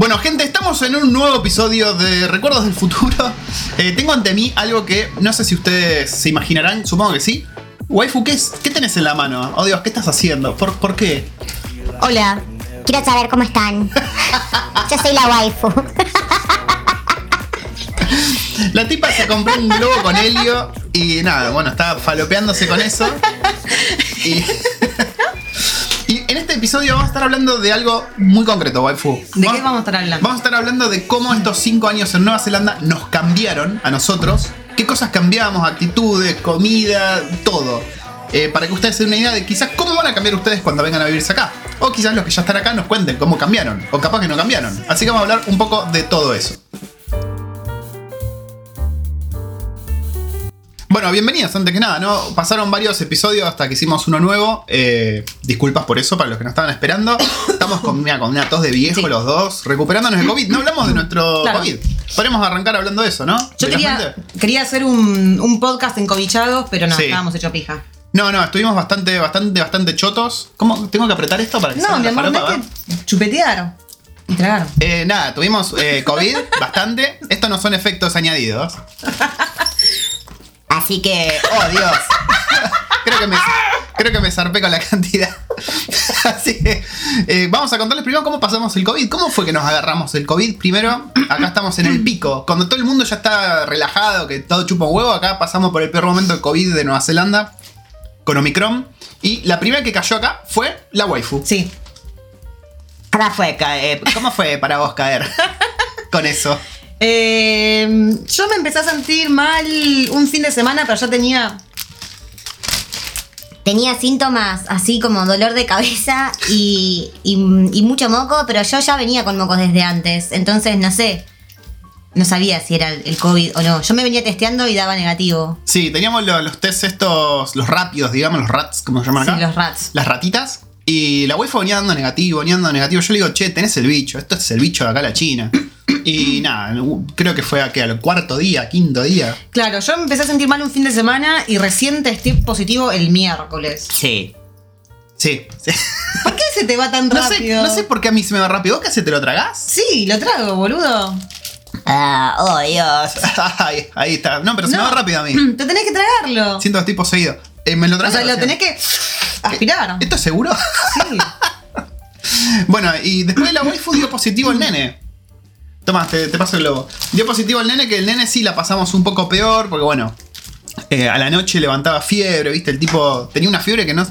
Bueno, gente, estamos en un nuevo episodio de Recuerdos del Futuro. Eh, tengo ante mí algo que no sé si ustedes se imaginarán, supongo que sí. Waifu, ¿qué, es, qué tenés en la mano? Oh Dios, ¿qué estás haciendo? ¿Por, por qué? Hola, quiero saber cómo están. Yo soy la waifu. La tipa se compró un globo con helio y nada, bueno, está falopeándose con eso. Y, este episodio vamos a estar hablando de algo muy concreto, waifu. ¿De qué vamos a estar hablando? Vamos a estar hablando de cómo estos cinco años en Nueva Zelanda nos cambiaron a nosotros. ¿Qué cosas cambiamos? Actitudes, comida, todo. Eh, para que ustedes se den una idea de quizás cómo van a cambiar ustedes cuando vengan a vivirse acá. O quizás los que ya están acá nos cuenten cómo cambiaron. O capaz que no cambiaron. Así que vamos a hablar un poco de todo eso. Bueno, bienvenidos, antes que nada, ¿no? Pasaron varios episodios hasta que hicimos uno nuevo. Eh, disculpas por eso, para los que nos estaban esperando. Estamos con, mira, con una tos de viejo Sí. los dos, recuperándonos de COVID. No hablamos de nuestro Claro. COVID. Podemos arrancar hablando de eso, ¿no? Yo quería, quería hacer un, un podcast encobichados, pero no, Sí. estábamos hecho pija. No, no, estuvimos bastante, bastante, bastante chotos. ¿Cómo? ¿Tengo que apretar esto para que No, salga mi la amor, no va? es que chupetear y tragar. Eh, nada, tuvimos eh, COVID bastante. Estos no son efectos añadidos. Así que, Oh, Dios. creo, que me, creo que me zarpé con la cantidad. Así que eh, vamos a contarles primero cómo pasamos el COVID. ¿Cómo fue que nos agarramos el COVID? Primero, acá estamos en el pico. Cuando todo el mundo ya está relajado, que todo chupa un huevo, acá pasamos por el peor momento de COVID de Nueva Zelanda con Omicron. Y la primera que cayó acá fue la waifu. Sí. ¿Cómo fue, caer? ¿Cómo fue para vos caer con eso? Eh, yo me empecé a sentir mal un fin de semana, pero ya tenía. tenía síntomas así como dolor de cabeza y, y- y mucho moco, pero yo ya venía con mocos desde antes. Entonces, no sé. No sabía si era el COVID o no. Yo me venía testeando y daba negativo. Sí, teníamos lo- los test estos, los rápidos, digamos, los rats, como se llaman acá. Sí, los rats. Las ratitas. Y la waifu venía dando negativo, venía dando negativo. Yo le digo, che, tenés el bicho, esto es el bicho de acá, la China. Y nada, creo que fue a, ¿qué? al cuarto día, quinto día. Claro, yo me empecé a sentir mal un fin de semana y recién testé positivo el miércoles. Sí. Sí. sí. ¿Por qué se te va tan No sé, rápido? no sé por qué a mí se me va rápido. ¿Vos qué haces? ¿Te lo tragás? Sí, lo trago, boludo. Ah, oh Dios. ahí, ahí está. No, pero se me va rápido a mí. Te tenés que tragarlo. Siento que estoy poseído. Eh, ¿Me lo o tragas? sea, lo tenés que aspirar. ¿Esto es seguro? Sí. Bueno, y después de la waifu dio positivo el nene. Tomás, te, te paso el globo. Dio positivo el nene, que el nene sí la pasamos un poco peor, porque bueno, eh, a la noche levantaba fiebre, ¿viste? El tipo tenía una fiebre que no.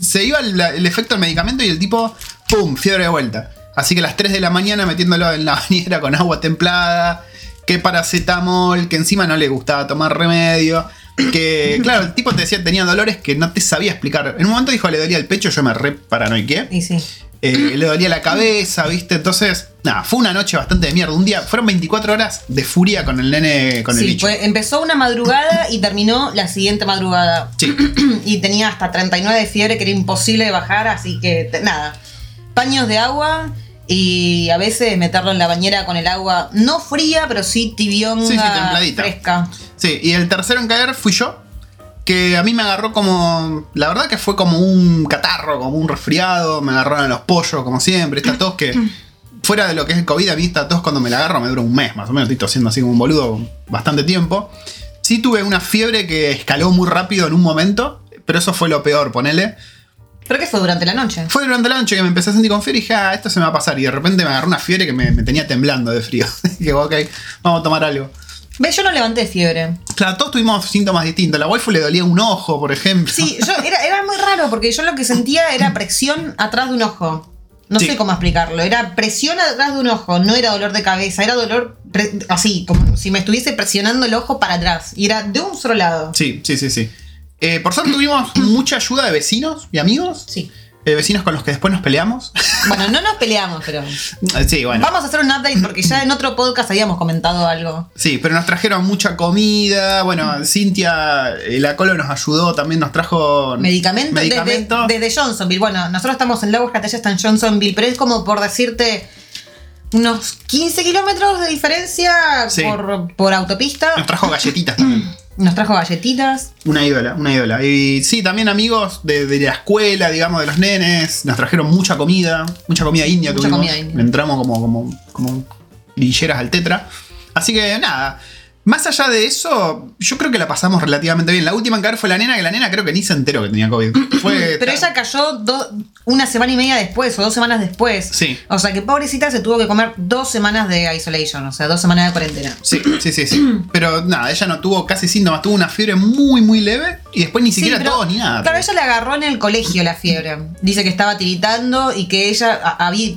Se iba el, el efecto del medicamento y el tipo, ¡pum! Fiebre de vuelta. Así que a las 3 de la mañana metiéndolo en la bañera con agua templada, que paracetamol, que encima no le gustaba tomar remedio. Que, claro, el tipo te decía tenía dolores que no te sabía explicar. En un momento dijo le dolía el pecho, yo me re paranoiqué. Y sí. Eh, le dolía la cabeza, ¿viste? Entonces, nada, fue una noche bastante de mierda. Un día, fueron 24 horas de furia con el nene, con el Sí, bicho. fue- empezó una madrugada y terminó la siguiente madrugada. Sí. y tenía hasta 39 de fiebre que era imposible de bajar, así que nada. Paños de agua y a veces meterlo en la bañera con el agua no fría, pero sí tibionga, Sí, sí, templadita. fresca. Sí, y el tercero en caer fui yo. Que a mí me agarró como. La verdad que fue como un catarro, como un resfriado. Me agarraron los pollos, como siempre. Esta tos que. Fuera de lo que es el COVID, a mí esta tos cuando me la agarro me dura un mes más o menos. Estoy tosiendo así como un boludo bastante tiempo. Sí tuve una fiebre que escaló muy rápido en un momento. Pero eso fue lo peor, ponele. ¿Pero qué fue durante la noche? Fue durante la noche que me empecé a sentir con fiebre y dije, ah, esto se me va a pasar. Y de repente me agarró una fiebre que me, me tenía temblando de frío. dije, ok, vamos a tomar algo. Ve, yo no levanté fiebre. Claro, todos tuvimos síntomas distintos. La waifu le dolía un ojo, por ejemplo. Sí, yo, era, era muy raro porque yo lo que sentía era presión atrás de un ojo. No Sí. sé cómo explicarlo. Era presión atrás de un ojo, no era dolor de cabeza, era dolor así, como si me estuviese presionando el ojo para atrás. Y era de un solo lado. Sí, sí, sí, sí. Eh, por suerte tuvimos mucha ayuda de vecinos y amigos. Sí. Eh, vecinos con los que después nos peleamos. Bueno, no nos peleamos, pero. Eh, sí, bueno. Vamos a hacer un update porque ya en otro podcast habíamos comentado algo. Sí, pero nos trajeron mucha comida. Bueno, Cintia, eh, la Colo nos ayudó, también nos trajo Medicamento, medicamento. Desde, desde Johnsonville. Bueno, nosotros estamos en Lower Catella, está en Johnsonville, pero es como por decirte unos 15 kilómetros de diferencia Sí. por, por autopista. Nos trajo galletitas también. Nos trajo galletitas. Una ídola, una ídola. Y sí, también amigos de, de la escuela, digamos, de los nenes. Nos trajeron mucha comida, mucha comida india Mucha tuvimos. comida india. Entramos como, como, como grilleras al tetra. Así que nada. Más allá de eso, yo creo que la pasamos relativamente bien. La última en caer fue la nena, que la nena creo que ni se enteró que tenía COVID. Fue Pero ella cayó do- una semana y media después o dos semanas después. Sí. O sea que pobrecita se tuvo que comer dos semanas de isolation, o sea, dos semanas de cuarentena. Sí, sí, sí, sí. Pero nada, ella no tuvo casi síntomas, tuvo una fiebre muy, muy leve y después ni siquiera Sí, pero, tos ni nada. Claro, ella le agarró en el colegio la fiebre. Dice que estaba tiritando y que ella había.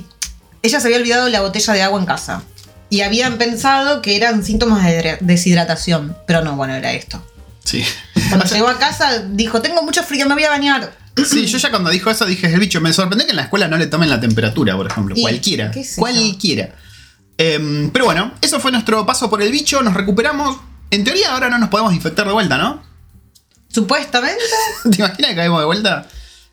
Ella se había olvidado la botella de agua en casa. Y habían pensado que eran síntomas de deshidratación. Pero no, bueno, era esto. Sí. Cuando llegó a casa, dijo: Tengo mucho frío, me voy a bañar. Sí, yo ya cuando dijo eso dije, el bicho, me sorprendió que en la escuela no le tomen la temperatura, por ejemplo. Y, Cualquiera. qué. Cualquiera. Em, pero bueno, eso fue nuestro paso por el bicho, nos recuperamos. En teoría ahora no nos podemos infectar de vuelta, ¿no? Supuestamente. ¿Te imaginas que caemos de vuelta?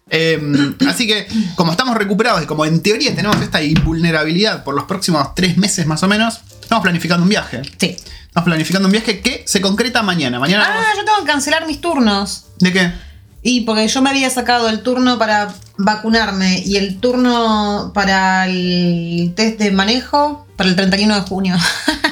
Em, así que, como estamos recuperados y como en teoría tenemos esta invulnerabilidad por los próximos tres meses más o menos, estamos planificando un viaje. Sí. Estamos planificando un viaje que se concreta mañana. Mañana Ah, vamos- yo tengo que cancelar mis turnos. ¿De qué? Y porque yo me había sacado el turno para vacunarme y el turno para el test de manejo para el 31 de junio.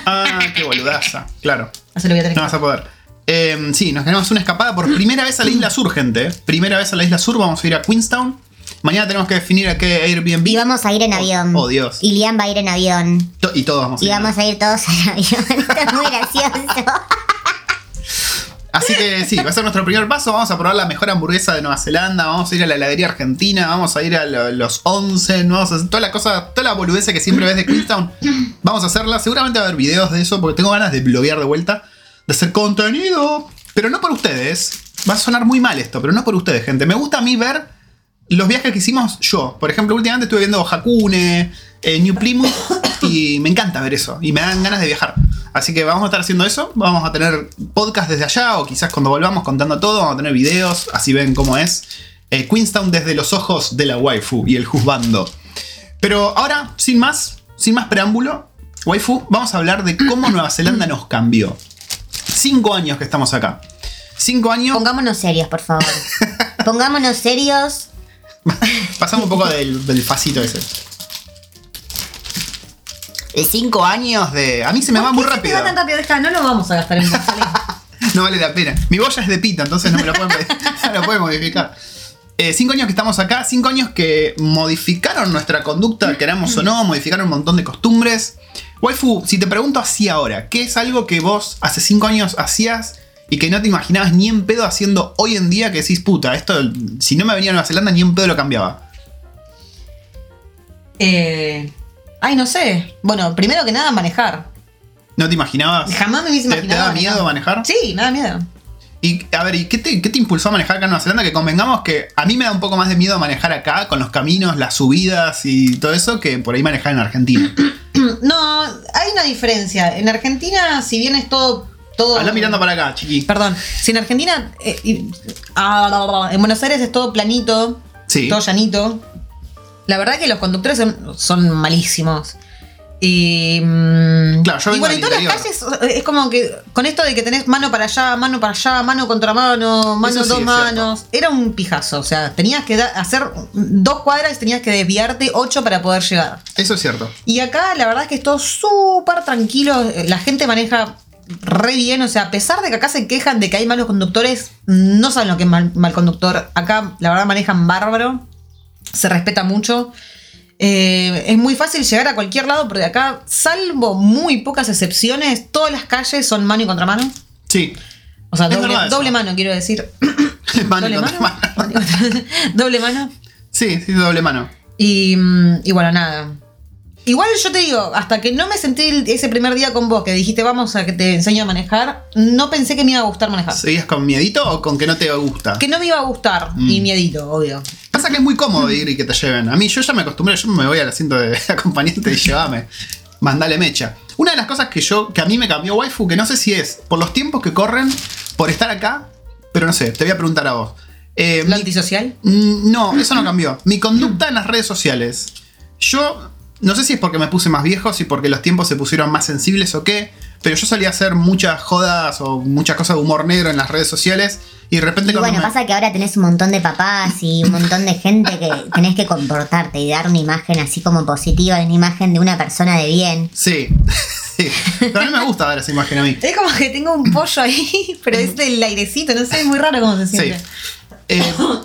Ah, qué boludaza. Claro. Así lo voy a tener No que vas a poder. Eh, sí, nos tenemos una escapada por primera vez a la isla sur, gente. Primera vez a la isla sur, vamos a ir a Queenstown. Mañana tenemos que definir a qué Airbnb. Y vamos a ir en avión. oh, Dios. Y Liam va a ir en avión. To- y todos vamos a Y ir. vamos a ir todos en avión. Esto es muy gracioso. Así que sí, va a ser nuestro primer paso. Vamos a probar la mejor hamburguesa de Nueva Zelanda. Vamos a ir a la heladería argentina. Vamos a ir a lo- los 11. Vamos a hacer toda la cosa, toda la boludez que siempre ves de Queenstown. Vamos a hacerla. Seguramente va a haber videos de eso porque tengo ganas de bloguear de vuelta. De hacer contenido. Pero no por ustedes. Va a sonar muy mal esto, pero no por ustedes, gente. Me gusta a mí ver los viajes que hicimos yo. Por ejemplo, últimamente estuve viendo Hakune, eh, New Plymouth. Y me encanta ver eso. Y me dan ganas de viajar. Así que vamos a estar haciendo eso. Vamos a tener podcast desde allá. O quizás cuando volvamos contando todo. Vamos a tener videos. Así ven cómo es. Eh, Queenstown desde los ojos de la waifu y el juzbando. Pero ahora, sin más, sin más preámbulo, waifu, vamos a hablar de cómo Nueva Zelanda nos cambió. Cinco años que estamos acá. Cinco años. Pongámonos serios, por favor. Pongámonos serios. Pasamos un poco del, del facito ese. De cinco años de. A mí se me va muy ¿Por qué se te rápido. va tan rápido? Deja, no lo vamos a gastar en gasolina. No vale la pena. Mi boya es de pita, entonces no me lo pueden, no lo pueden modificar. Eh, cinco años que estamos acá, cinco años que modificaron nuestra conducta, queramos o no, modificaron un montón de costumbres. Waifu, si te pregunto así ahora, ¿qué es algo que vos hace cinco años hacías y que no te imaginabas ni en pedo haciendo hoy en día que decís, puta, esto, si no me venía a Nueva Zelanda, ni en pedo lo cambiaba? Eh, ay, no sé. Bueno, primero que nada, manejar. ¿No te imaginabas? Jamás me hubiese ¿Te, imaginado. te da miedo manejar? Sí, me da miedo. Y a ver, ¿y qué te, qué te impulsó a manejar acá en Nueva Zelanda? Que convengamos que a mí me da un poco más de miedo manejar acá con los caminos, las subidas y todo eso que por ahí manejar en Argentina. No, una diferencia. En Argentina, si bien es todo. todo Habla mirando para acá, chiqui. Perdón, si en Argentina. eh, y- ah, en Buenos Aires es todo planito, Sí. todo llanito. La verdad que los conductores son, son malísimos. Y. mm, Claro, yo y vengo bueno, en todas las calles es como que con esto de que tenés mano para allá, mano para allá, mano contra mano, mano Eso dos manos. Era un pijazo. O sea, tenías que hacer dos cuadras y tenías que desviarte ocho para poder llegar. Eso es cierto. Y acá la verdad es que es todo súper tranquilo. La gente maneja re bien. O sea, a pesar de que acá se quejan de que hay malos conductores, no saben lo que es mal, mal conductor. Acá la verdad manejan bárbaro. Se respeta mucho. Eh, es muy fácil llegar a cualquier lado, porque acá, salvo muy pocas excepciones, todas las calles son mano y contramano. Sí. O sea, doble, mano, quiero decir. Mano doble mano. doble mano. Sí, sí, doble mano. Y, mm, y bueno, nada. Igual yo te digo, hasta que no me sentí ese primer día con vos, que dijiste vamos a que te enseño a manejar, no pensé que me iba a gustar manejar. ¿Seguías con miedito o con que no te gusta? Que no me iba a gustar, Mm. y miedito, obvio. Pasa que es muy cómodo ir y que te lleven. A mí yo ya me acostumbré, yo me voy al asiento de acompañante y llévame. Mandale mecha. Una de las cosas que yo, que a mí me cambió waifu, que no sé si es por los tiempos que corren, por estar acá, pero no sé, te voy a preguntar a vos. Eh, Lo mi- antisocial. Mm, No, eso no cambió. Mi conducta en las redes sociales. Yo no sé si es porque me puse más viejo, si porque los tiempos se pusieron más sensibles o qué, pero yo solía hacer muchas jodas o muchas cosas de humor negro en las redes sociales. Y de repente Y bueno, me- pasa que ahora tenés un montón de papás y un montón de gente que tenés que comportarte y dar una imagen así como positiva, una imagen de una persona de bien. Sí, sí. Pero a mí me gusta ver esa imagen a mí. Es como que tengo un pollo ahí, pero es del airecito, no sé, es muy raro cómo se Sí. siente. Eh,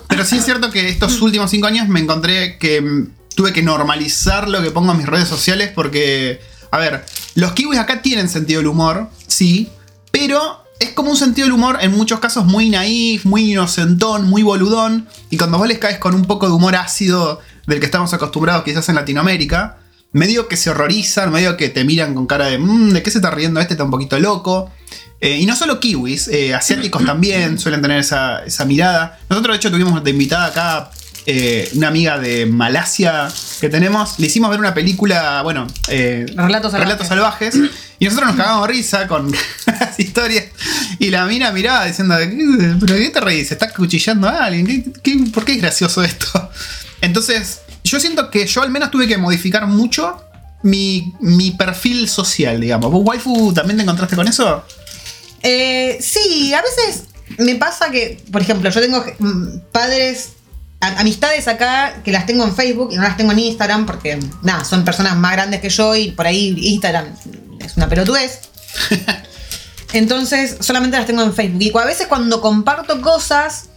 pero sí es cierto que estos últimos cinco años me encontré que tuve que normalizar lo que pongo en mis redes sociales porque, a ver, los kiwis acá tienen sentido del humor, sí, pero es como un sentido del humor en muchos casos muy naif, muy inocentón, muy boludón, y cuando vos les caes con un poco de humor ácido del que estamos acostumbrados quizás en Latinoamérica, medio que se horrorizan, medio que te miran con cara de, "Mm, ¿de qué se está riendo este? Está un poquito loco. Eh, y no solo kiwis, eh, asiáticos también suelen tener esa, esa mirada. Nosotros, de hecho, tuvimos de invitada acá eh, una amiga de Malasia que tenemos. Le hicimos ver una película, bueno, eh, Relatos salvajes. salvajes. Y nosotros nos cagamos risa con las historias. Y la mina miraba diciendo, "¿Qué- ¿pero qué te reís? ¿Estás cuchillando a alguien? ¿Qué- qué- por qué es gracioso esto? Entonces, yo siento que yo al menos tuve que modificar mucho mi, mi perfil social, digamos. ¿Vos, waifu, también te encontraste con eso? Eh, sí, a veces me pasa que, por ejemplo, yo tengo mm, padres, amistades acá que las tengo en Facebook y no las tengo en Instagram porque, nada, son personas más grandes que yo y por ahí Instagram es una pelotudez. Entonces, solamente las tengo en Facebook. Y a veces cuando comparto cosas,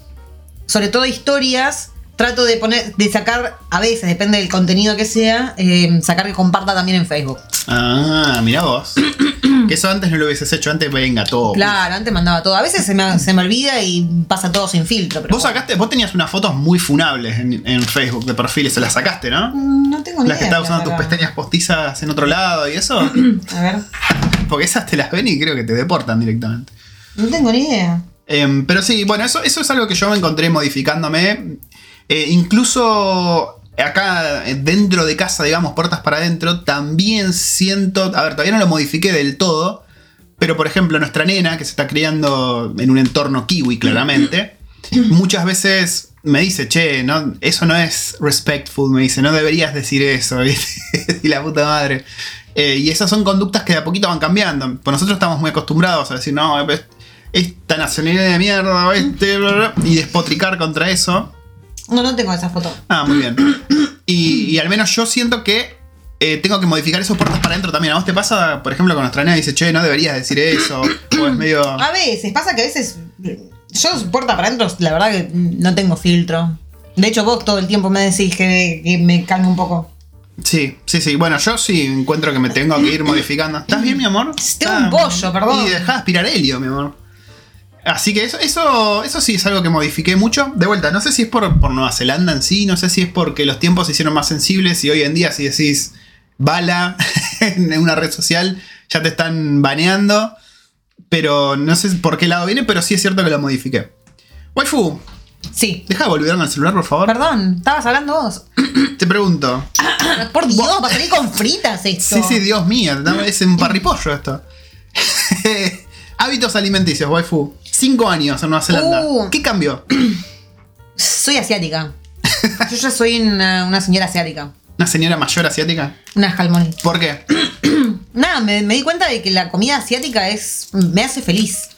sobre todo historias, trato de poner, de sacar, a veces, depende del contenido que sea, eh, sacar que comparta también en Facebook. Ah, mirá vos. que eso antes no lo hubieses hecho, antes venga todo. Claro, antes mandaba todo. A veces se me, se me olvida y pasa todo sin filtro. Pero Vos sacaste, vos tenías unas fotos muy funables en, en Facebook de perfiles, se las sacaste, ¿no? Mm, No tengo ni Las que idea. estabas usando tus pestañas postizas en otro lado y eso. A ver, Porque esas te las ven y creo que te deportan directamente. no tengo ni idea. Em, pero sí, bueno, eso, eso es algo que yo me encontré modificándome. Eh, incluso acá eh, dentro de casa, digamos, puertas para adentro, también siento. A ver, todavía no lo modifiqué del todo. Pero por ejemplo, nuestra nena, que se está criando en un entorno kiwi, claramente, muchas veces me dice, che, no, eso no es respectful, me dice, no deberías decir eso, ¿viste? y la puta madre. Eh, y esas son conductas que de a poquito van cambiando. Pues nosotros estamos muy acostumbrados a decir, no, es- esta nacionalidad de mierda, este, bla, bla", y despotricar contra eso. No, no tengo esa foto. Ah, muy bien. Y, y al menos yo siento que eh, tengo que modificar esos puertas para adentro también. ¿A vos te pasa, por ejemplo, con nuestra nena dice, che, no deberías decir eso? O es medio. A veces, pasa que a veces. Yo, puerta para adentro, la verdad que no tengo filtro. De hecho, vos todo el tiempo me decís que, que me calme un poco. Sí, sí, sí. Bueno, yo sí encuentro que me tengo que ir modificando. ¿Estás bien, mi amor? Tengo Ah, un pollo, perdón. Y dejá de aspirar helio, mi amor. Así que eso, eso, eso sí es algo que modifiqué mucho. De vuelta, no sé si es por, por Nueva Zelanda en sí, no sé si es porque los tiempos se hicieron más sensibles y hoy en día si decís bala en una red social ya te están baneando. Pero no sé por qué lado viene, pero sí es cierto que lo modifiqué. Waifu, Sí. deja de volverme al celular, por favor. Perdón, estabas hablando vos. Te pregunto. Por Dios, va a salir con fritas esto. Sí, sí, Dios mío, es un parripollo esto. Hábitos alimenticios, waifu. Cinco años en Nueva Zelanda. Uh. ¿Qué cambió? Soy asiática. Yo ya soy una, una señora asiática. ¿Una señora mayor asiática? Una jalmoni. ¿Por qué? Nada, me, me di cuenta de que la comida asiática es. me hace feliz.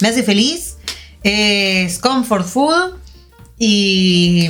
Me hace feliz. Es comfort food. Y.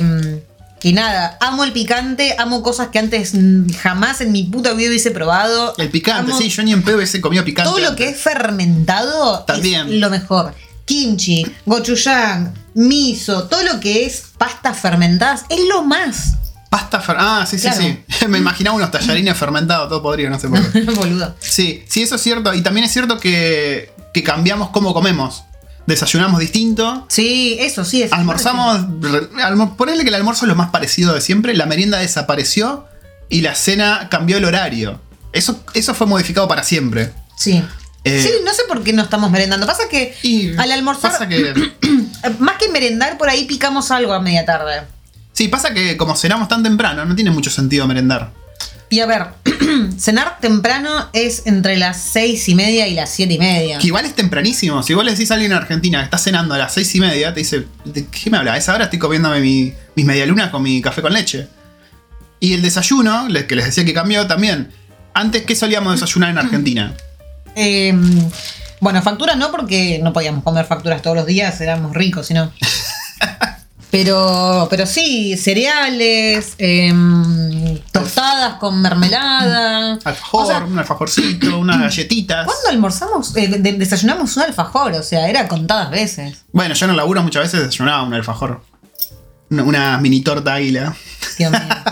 Y nada, amo el picante, amo cosas que antes mm, jamás en mi puta vida hubiese probado. El picante, Amo sí, yo ni en pedo hubiese comido picante. Todo lo que es fermentado También. es lo mejor. Kimchi, gochujang, miso, todo lo que es pastas fermentadas es lo más. Pasta fer- Ah, sí, sí, Claro. sí. Me imaginaba unos tallarines fermentados, todo podrido, no sé por qué. Boludo. Sí, sí, eso es cierto. Y también es cierto que, que cambiamos cómo comemos. Desayunamos distinto. Sí, eso sí es. Almorzamos. re- almo- ponele que el almuerzo es lo más parecido de siempre. La merienda desapareció y la cena cambió el horario. Eso, eso fue modificado para siempre. Sí. Eh, sí, no sé por qué no estamos merendando. Pasa que Y al almorzar, Pasa que, más que merendar, por ahí picamos algo a media tarde. sí, pasa que como cenamos tan temprano, no tiene mucho sentido merendar. Y a ver, cenar temprano es entre las seis y media y las siete y media. Que igual es tempranísimo. Si vos le decís a alguien en Argentina que está cenando a las seis y media, te dice, ¿de qué me habla? A esa hora estoy comiéndome mi- mis medialunas con mi café con leche. Y el desayuno, que les decía que cambió también. Antes, ¿qué solíamos desayunar en Argentina? Eh, bueno, facturas no, porque no podíamos comer facturas todos los días, éramos ricos, sino. Pero, pero sí, cereales, em, tostadas con mermelada. Alfajor, O sea, un alfajorcito, unas galletitas. ¿Cuándo almorzamos? Eh, de- desayunamos un alfajor, o sea, era contadas veces. Bueno, yo en el laburo muchas veces desayunaba un alfajor. Una, una mini torta águila. Dios mío.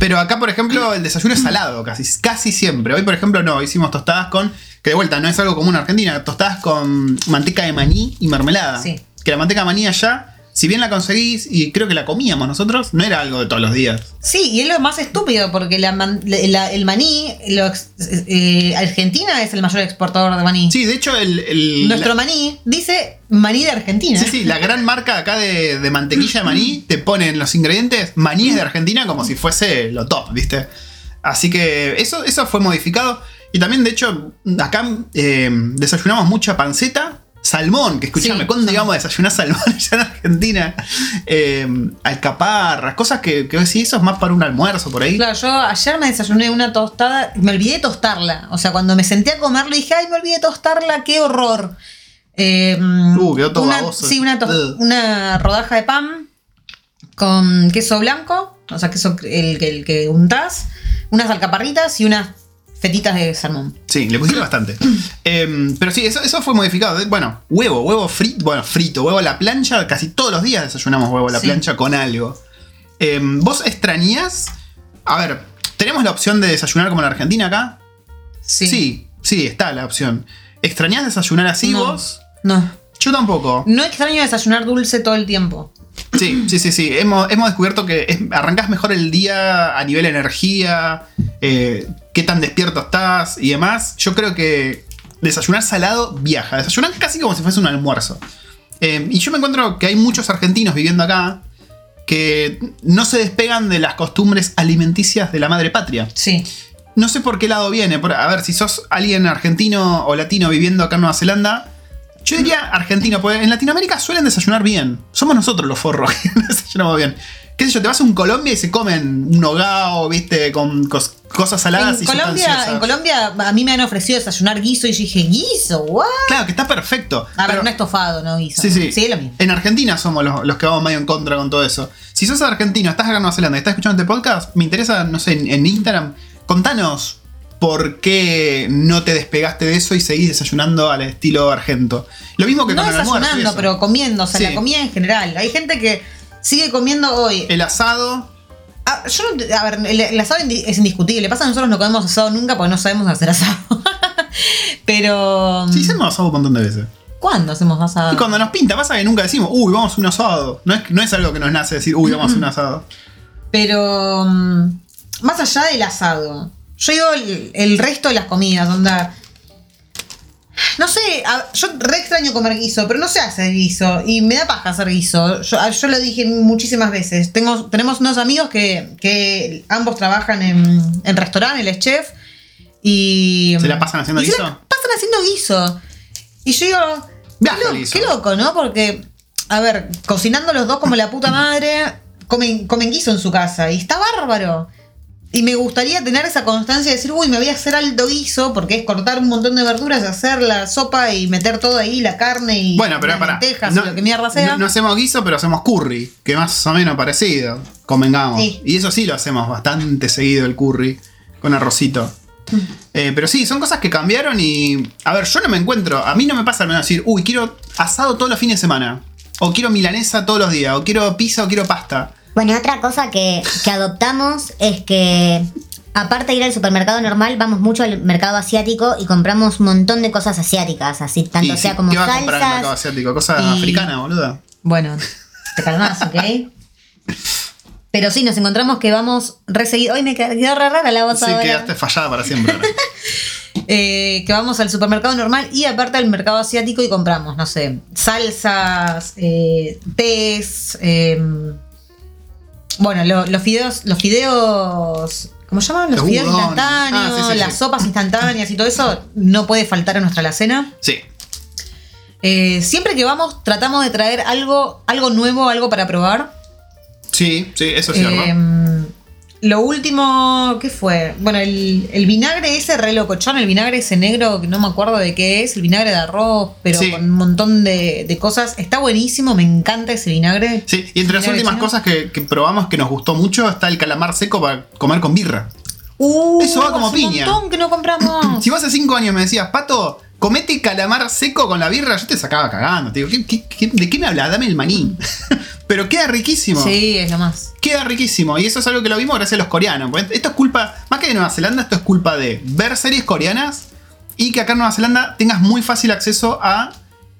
Pero acá, por ejemplo, el desayuno es salado casi, casi siempre. Hoy, por ejemplo, no, hicimos tostadas con, que de vuelta no es algo común en Argentina, tostadas con manteca de maní y mermelada. Sí. Que la manteca de maní allá, si bien la conseguís y creo que la comíamos nosotros, no era algo de todos los días. Sí, y es lo más estúpido, porque la man- la- la- el maní, lo eh, Argentina es el mayor exportador de maní. Sí, de hecho, el. el- Nuestro maní dice maní de Argentina. Sí, sí, la gran marca acá de, de mantequilla de maní te ponen los ingredientes maníes de Argentina como si fuese lo top, ¿viste? Así que eso, eso fue modificado. Y también, de hecho, acá eh, desayunamos mucha panceta, salmón, que escuchame, Sí, ¿cuándo salmón. íbamos a desayunar salmón allá en Argentina? Eh, alcaparras, cosas que, que sí, eso es más para un almuerzo por ahí. Claro, yo ayer me desayuné una tostada, me olvidé de tostarla. O sea, cuando me senté a comerlo dije, ay, me olvidé de tostarla, qué horror. Eh, Uh, quedó todo una, baboso. Sí, una, una rodaja de pan con queso blanco, o sea, queso el, que- el que untás, unas alcaparritas y unas fetitas de salmón. Sí, le pusiste bastante. Em, pero sí, eso, eso fue modificado. Bueno, huevo, huevo frito, bueno, frito, huevo a la plancha. Casi todos los días desayunamos huevo a la Sí. plancha con algo. Em, ¿Vos extrañás? A ver, ¿tenemos la opción de desayunar como en Argentina acá? Sí. Sí, sí, está la opción. ¿Extrañás desayunar así No. vos? No. Yo tampoco. No extraño desayunar dulce todo el tiempo. Sí, sí, sí, sí. Hemos, hemos descubierto que es- arrancás mejor el día a nivel energía, eh, qué tan despierto estás y demás. Yo creo que desayunar salado viaja. Desayunar casi como si fuese un almuerzo. Eh, y yo me encuentro que hay muchos argentinos viviendo acá que no se despegan de las costumbres alimenticias de la madre patria. Sí. No sé por qué lado viene. por- a ver, si sos alguien argentino o latino viviendo acá en Nueva Zelanda, yo diría argentino, porque en Latinoamérica suelen desayunar bien. Somos nosotros los forros que desayunamos bien. ¿Qué sé yo? Te vas a un Colombia y se comen un hogao, viste, con cos- cosas saladas En y Colombia, en Colombia a mí me han ofrecido desayunar guiso y yo dije, ¿guiso? ¿What? Claro, que está perfecto. A ver, pero- un estofado, no guiso. Sí, sí. Sí, es lo mismo. En Argentina somos los, los que vamos medio en contra con todo eso. Si sos argentino, estás acá en Nueva Zelanda y estás escuchando este podcast, me interesa, no sé, en, en Instagram, contanos por qué no te despegaste de eso y seguís desayunando al estilo argento. Lo mismo que No con el almuerzo. y desayunando, pero comiendo, o sea, Sí. la comida en general. Hay gente que sigue comiendo hoy. El asado. Ah, yo no- a ver, el, el asado es indiscutible. Pasa que nosotros no comemos asado nunca porque no sabemos hacer asado. pero. Sí, hacemos asado un montón de veces. ¿Cuándo hacemos asado? Y cuando nos pinta, pasa que nunca decimos, uy, vamos a un asado. No es, no es algo que nos nace decir, uy, vamos a hacer un asado. Pero. mm, Más allá del asado. Yo digo el, el resto de las comidas, onda. No sé, a- yo re extraño comer guiso, pero no sé hacer guiso. Y me da paja hacer guiso. Yo, a- yo lo dije muchísimas veces. Tengo, tenemos unos amigos que, que ambos trabajan en, en restaurante, él es chef. Y. ¿Se la pasan haciendo y se guiso? la pasan haciendo guiso. Y yo digo. Qué, lo- el guiso. qué loco, ¿no? Porque, a ver, cocinando los dos como la puta madre, comen, comen guiso en su casa. Y está bárbaro. Y me gustaría tener esa constancia de decir, uy, me voy a hacer alto guiso, porque es cortar un montón de verduras, hacer la sopa y meter todo ahí, la carne y Bueno, pero las para. lentejas y lo que mierda sea. No, no hacemos guiso, pero hacemos curry, que más o menos parecido. Convengamos. Sí. Y eso sí lo hacemos bastante seguido el curry, con arrocito. Eh, pero sí, son cosas que cambiaron y. A ver, yo no me encuentro. A mí no me pasa al menos decir, uy, quiero asado todos los fines de semana. O quiero milanesa todos los días. O quiero pizza o quiero pasta. Bueno, otra cosa que, que adoptamos es que, aparte de ir al supermercado normal, vamos mucho al mercado asiático y compramos un montón de cosas asiáticas, así tanto sea sí, como ¿Qué vas a comprar en el mercado asiático? Cosa y- africana, boluda. Bueno, te calmas, ¿ok? Pero sí, nos encontramos que vamos re seguido. Hoy me quedó re rara la voz Sí, ahora. quedaste fallada para siempre. Eh, que vamos al supermercado normal y aparte al mercado asiático y compramos, no sé, salsas, eh, tés, eh, bueno, lo- los fideos, los fideos, ¿cómo se llaman? Los Los fideos instantáneos, Ah, sí, sí, las sí. sopas instantáneas y todo eso no puede faltar en nuestra alacena. sí. Eh, siempre que vamos tratamos de traer algo, algo nuevo, algo para probar. Sí, sí, eso es cierto. Lo último, ¿qué fue? Bueno, el, el vinagre ese re locochón, el vinagre ese negro, que no me acuerdo de qué es, el vinagre de arroz, pero Sí. con un montón de, de cosas. Está buenísimo, me encanta ese vinagre. Sí, y entre las últimas chino. cosas que, que probamos que nos gustó mucho está el calamar seco para comer con birra. Uh, Eso va como hace piña. Un montón que no compramos. Si vos hace cinco años me decías, Pato, comete calamar seco con la birra, yo te sacaba cagando. Te digo, ¿qué- qué- qué- de qué me hablas? Dame el maní. Pero queda riquísimo. Sí, es lo más. Queda riquísimo. Y eso es algo que lo vimos gracias a los coreanos. Esto es culpa, más que de Nueva Zelanda, esto es culpa de ver series coreanas y que acá en Nueva Zelanda tengas muy fácil acceso a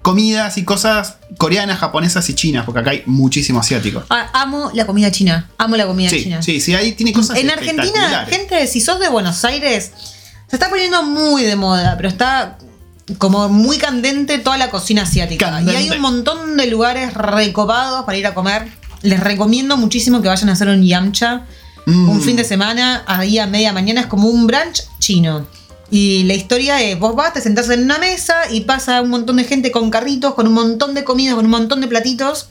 comidas y cosas coreanas, japonesas y chinas, porque acá hay muchísimo asiático. Ah, amo la comida china. Amo la comida Sí, china. sí, sí, ahí tiene cosas En Argentina, gente, si sos de Buenos Aires, se está poniendo muy de moda, pero está como muy candente toda la cocina asiática. Candente. Y hay un montón de lugares recopados para ir a comer. Les recomiendo muchísimo que vayan a hacer un yamcha Mm. un fin de semana, ahí a media mañana, es como un brunch chino. Y la historia es, vos vas, te sentás en una mesa y pasa un montón de gente con carritos, con un montón de comidas, con un montón de platitos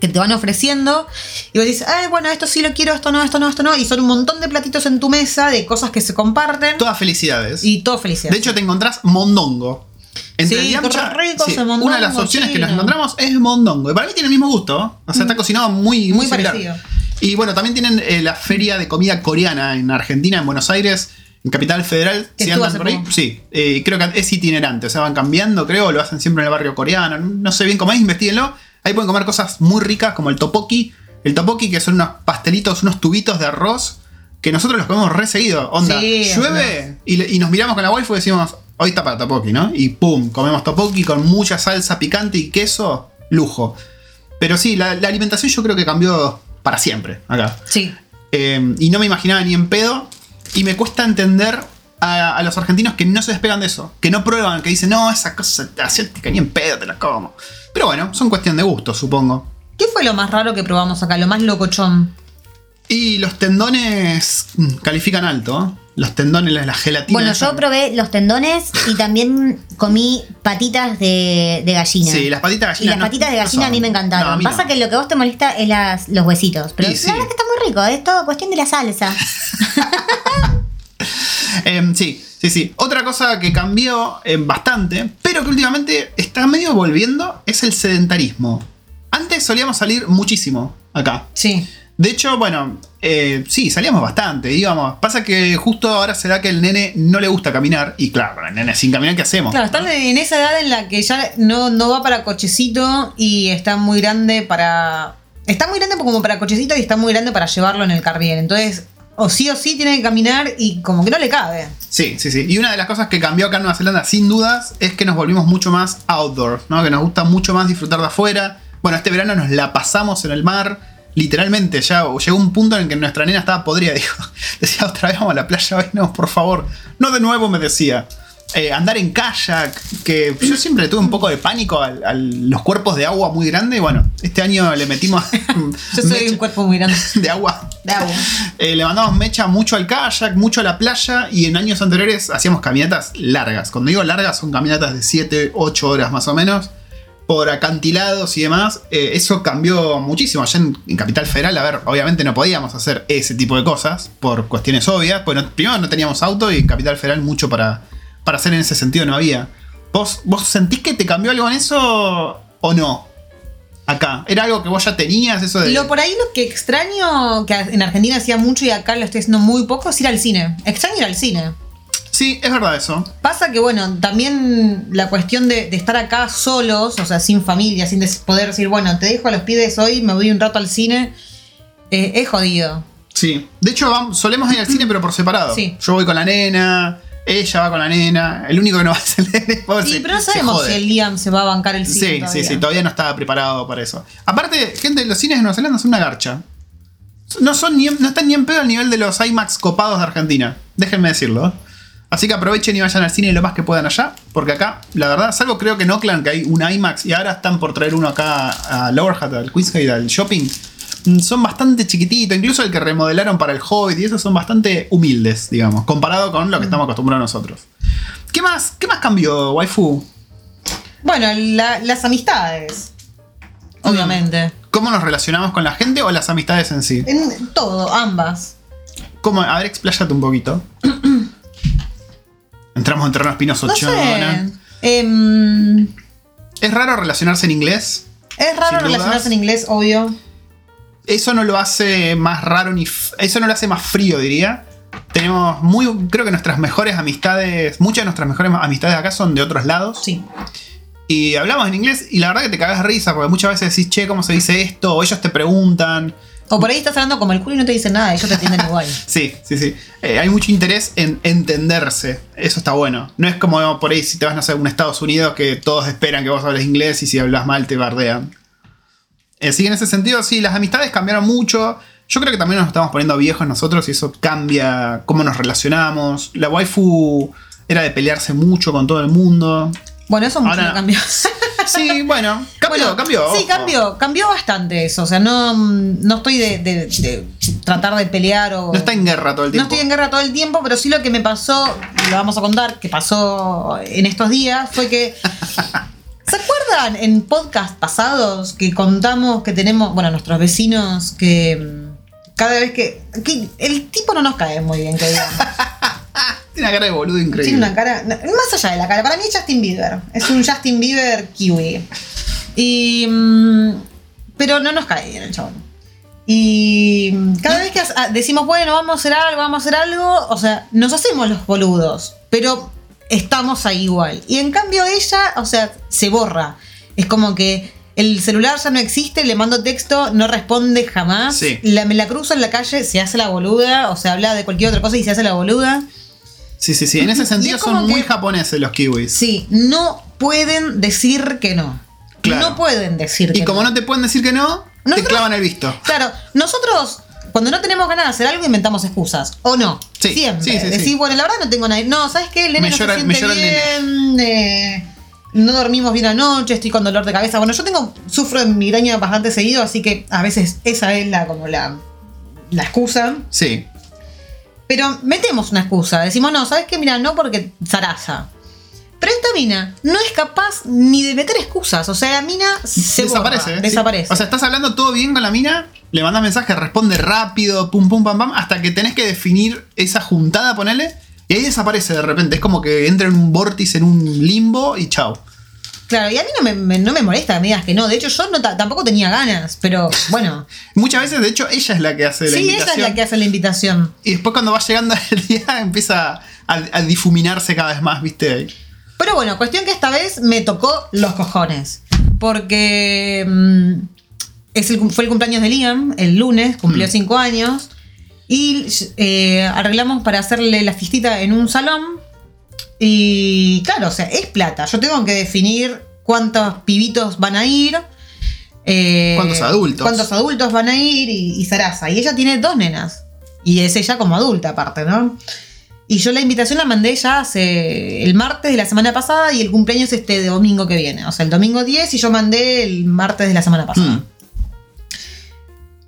que te van ofreciendo y vos dices, ay, bueno, esto sí lo quiero, esto no, esto no, esto no, y son un montón de platitos en tu mesa de cosas que se comparten Todas felicidades. y todo felicidad. De hecho, te encontrás mondongo. Entre Sí, yamcha, qué rico ese mondongo una de las opciones que nos encontramos es mondongo. Y para mí tiene el mismo gusto. O sea, está cocinado muy, muy, Muy similar. parecido. Y bueno, también tienen eh, la feria de comida coreana en Argentina, en Buenos Aires, en Capital Federal. Si andan por ahí. poco. Sí, eh, creo que es itinerante. O sea, van cambiando, creo. Lo hacen siempre en el barrio coreano. No sé bien cómo es, investiguenlo. Ahí pueden comer cosas muy ricas como el topoki. El topoki, que son unos pastelitos, unos tubitos de arroz que nosotros los comemos re seguido. Onda, Sí, llueve y, le- y nos miramos con la waifu y decimos, hoy está para topoki, ¿no? Y pum, comemos topoki con mucha salsa picante y queso, lujo. Pero sí, la, la alimentación yo creo que cambió para siempre acá. Sí. Eh, y no me imaginaba ni en pedo. Y me cuesta entender a, a los argentinos que no se despegan de eso. Que no prueban, que dicen, no, esa cosa asiática ni en pedo te la como. Pero bueno, son cuestión de gusto, supongo. ¿Qué fue lo más raro que probamos acá? Lo más locochón. Y los tendones mm, califican alto. ¿eh? Los tendones, la, la gelatina. Bueno, esa. yo probé los tendones y también comí patitas de, de gallina. Sí, las patitas de Y gallina. las no- patitas de no gallina a mí me encantaron. Pasa no. que lo que a vos te molesta es las, los huesitos. Pero Y la sí. verdad es que está muy rico, es todo cuestión de la salsa. Em, sí, sí, sí. Otra cosa que cambió em, bastante, pero que últimamente está medio volviendo, es el sedentarismo. Antes solíamos salir muchísimo acá. Sí. De hecho, bueno, eh, sí, salíamos bastante, íbamos. Pasa que justo ahora se da que el nene no le gusta caminar. Y claro, el nene sin caminar, ¿qué hacemos? Claro, están en esa edad en la que ya no, no va para cochecito y está muy grande para. Está muy grande como para cochecito y está muy grande para llevarlo en el carriel. Entonces, o sí o sí tiene que caminar y como que no le cabe. Sí, sí, sí. Y una de las cosas que cambió acá en Nueva Zelanda, sin dudas, es que nos volvimos mucho más outdoors, ¿no? Que nos gusta mucho más disfrutar de afuera. Bueno, este verano nos la pasamos en el mar. Literalmente, ya llegó un punto en el que nuestra nena estaba podrida. Dijo, decía, otra vez vamos a la playa, hoy no, por favor. No de nuevo, me decía. Eh, andar en kayak, que yo siempre tuve un poco de pánico a, a los cuerpos de agua muy grandes. Y bueno, este año le metimos Yo soy mecha un cuerpo muy grande. de agua. De agua. Eh, le mandamos mecha mucho al kayak, mucho a la playa y en años anteriores hacíamos caminatas largas. Cuando digo largas son caminatas de 7, 8 horas más o menos por acantilados y demás. Eh, eso cambió muchísimo. Allá en, en Capital Federal, a ver, obviamente no podíamos hacer ese tipo de cosas por cuestiones obvias. Pues no- primero no teníamos auto y en Capital Federal mucho para, para hacer en ese sentido no había. ¿Vos, ¿Vos sentís que te cambió algo en eso o no? Acá. ¿Era algo que vos ya tenías? Eso de... Lo por ahí lo que extraño, que en Argentina hacía mucho y acá lo estoy haciendo muy poco, es ir al cine. Extraño ir al cine. Sí, es verdad eso. Pasa que, bueno, también la cuestión de, de estar acá solos, o sea, sin familia, sin poder decir, bueno, te dejo a los pibes hoy, me voy un rato al cine, eh, es jodido. Sí. De hecho, solemos ir al cine, pero por separado. Sí. Yo voy con la nena, ella va con la nena. El único que no va es el nene. pobre, Sí, pero no sabemos si el Liam se va a bancar el cine. Sí, sí, todavía. sí, todavía no estaba preparado para eso. Aparte, gente, los cines de Nueva Zelanda son una garcha. No, son ni, no están ni en pedo al nivel de los IMAX copados de Argentina. Déjenme decirlo. Así que aprovechen y vayan al cine lo más que puedan allá. Porque acá, la verdad, salvo creo que en Oakland que hay un IMAX y ahora están por traer uno acá a Lower Hat, al Queensgate, al shopping. Mm, Son bastante chiquititos, incluso el que remodelaron para el Hobbit y esos son bastante humildes, digamos, comparado con lo que estamos acostumbrados nosotros. ¿Qué más, qué más cambió, waifu? Bueno, la- las amistades. Obviamente. ¿Cómo nos relacionamos con la gente o las amistades en sí? En todo, ambas. ¿Cómo? A ver, expláyate un poquito. Entramos en terreno espinoso No sé. chona. Em, Es raro relacionarse en inglés. es raro Sin dudas. relacionarse en inglés, obvio. Eso no lo hace más raro ni. Eso no lo hace más frío, diría. Tenemos muy. Creo que nuestras mejores amistades. Muchas de nuestras mejores amistades acá son de otros lados. Sí. Y hablamos en inglés y la verdad que te cagas risa porque muchas veces decís, che, ¿cómo se dice esto? O ellos te preguntan. O por ahí estás hablando como el culo y no te dicen nada, ellos te entienden igual. Sí, sí, sí. Eh, hay mucho interés en entenderse. Eso está bueno. No es como por ahí si te vas no sé, a un Estados Unidos que todos esperan que vos hables inglés y si hablas mal te bardean. Eh, sí, en ese sentido, sí, las amistades cambiaron mucho. Yo creo que también nos estamos poniendo viejos nosotros y eso cambia cómo nos relacionamos. La waifu era de pelearse mucho con todo el mundo. Bueno, eso mucho Ahora- no cambió. Sí, bueno, cambió, Bueno, cambió. Sí, cambió, cambió bastante eso. O sea, no, no estoy de, de- de tratar de pelear o. No está en guerra todo el No tiempo. estoy en guerra todo el tiempo, pero sí lo que me pasó, y lo vamos a contar, que pasó en estos días, fue que. ¿Se acuerdan en podcast pasados que contamos que tenemos, bueno, nuestros vecinos que mm, cada vez que, que el tipo no nos cae muy bien, que digamos. Tiene una cara de boludo increíble. Tiene una cara, más allá de la cara, para mí es Justin Bieber, es un Justin Bieber kiwi. Y mm, pero no nos cae bien el chabón. Y mm, cada vez que ha- decimos, bueno, vamos a hacer algo, vamos a hacer algo, o sea, nos hacemos los boludos, pero estamos ahí igual. Y en cambio ella, o sea, se borra. Es como que el celular ya no existe, le mando texto, no responde jamás. Sí. La, me la cruzo en la calle, se hace la boluda, o sea, habla de cualquier otra cosa y se hace la boluda. Sí, sí, sí. En ese sentido son muy que- japoneses los kiwis. Sí, no pueden decir que no. Claro. No pueden decir que Y como no te pueden decir que no, te clavan el visto. Claro, nosotros cuando no tenemos ganas de hacer algo inventamos excusas. ¿O no? Sí, Siempre. sí, sí. Decir, bueno, la verdad no tengo nada. No, ¿sabes qué? El nene Me no llora- se siente bien. eh, no dormimos bien anoche, estoy con dolor de cabeza. Bueno, yo tengo, sufro de migraña bastante seguido, así que a veces esa es la como la, la excusa. Sí. Pero metemos una excusa. Decimos, no, ¿sabes qué? Mira, no porque zaraza. Pero esta mina no es capaz ni de meter excusas. O sea, la mina se desaparece. borra, ¿eh? desaparece. Sí. O sea, estás hablando todo bien con la mina, le mandas mensaje, responde rápido, pum, pum, pam, pam, hasta que tenés que definir esa juntada, ponele, y ahí desaparece de repente. Es como que entra en un vórtice, en un limbo y chao. Claro, y a mí no me, me- no me molesta digas que no. De hecho, yo no ta- tampoco tenía ganas. Pero bueno. Muchas veces, de hecho, ella es la que hace la sí, ella invitación. es la que hace la invitación. Y después cuando va llegando el día empieza a, a difuminarse cada vez más, ¿viste? Pero bueno, cuestión que esta vez me tocó los cojones. Porque mm, es el cum- fue el cumpleaños de Liam, el lunes, cumplió Mm. cinco años. Y eh, arreglamos para hacerle la fiestita en un salón. Y claro, o sea, es plata. Yo tengo que definir cuántos pibitos van a ir. eh, ¿Cuántos adultos? Cuántos adultos van a ir y, y Sarasa. Y ella tiene dos nenas. Y es ella como adulta aparte, ¿no? Y yo la invitación la mandé ya hace el martes de la semana pasada y el cumpleaños este domingo que viene. O sea, el domingo 10 y yo mandé el martes de la semana pasada. Hmm.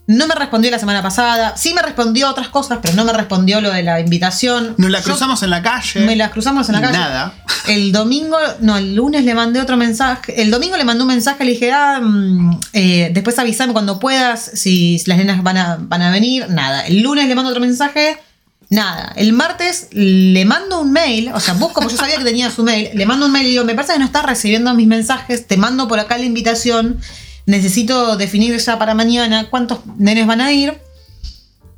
No me respondió la semana pasada. Sí me respondió otras cosas, pero no me respondió lo de la invitación. Nos la Yo- cruzamos en la calle. me las cruzamos en la calle. Nada. El domingo, no, el lunes le mandé otro mensaje. El domingo le mandé un mensaje, le dije, ah, mm, eh, después avísame cuando puedas, si, si las nenas van a, van a venir. Nada. El lunes le mando otro mensaje. Nada. El martes le mando un mail, o sea, busco, porque yo sabía que tenía su mail, le mando un mail y digo, me parece que no estás recibiendo mis mensajes, te mando por acá la invitación, necesito definir ya para mañana cuántos nenes van a ir.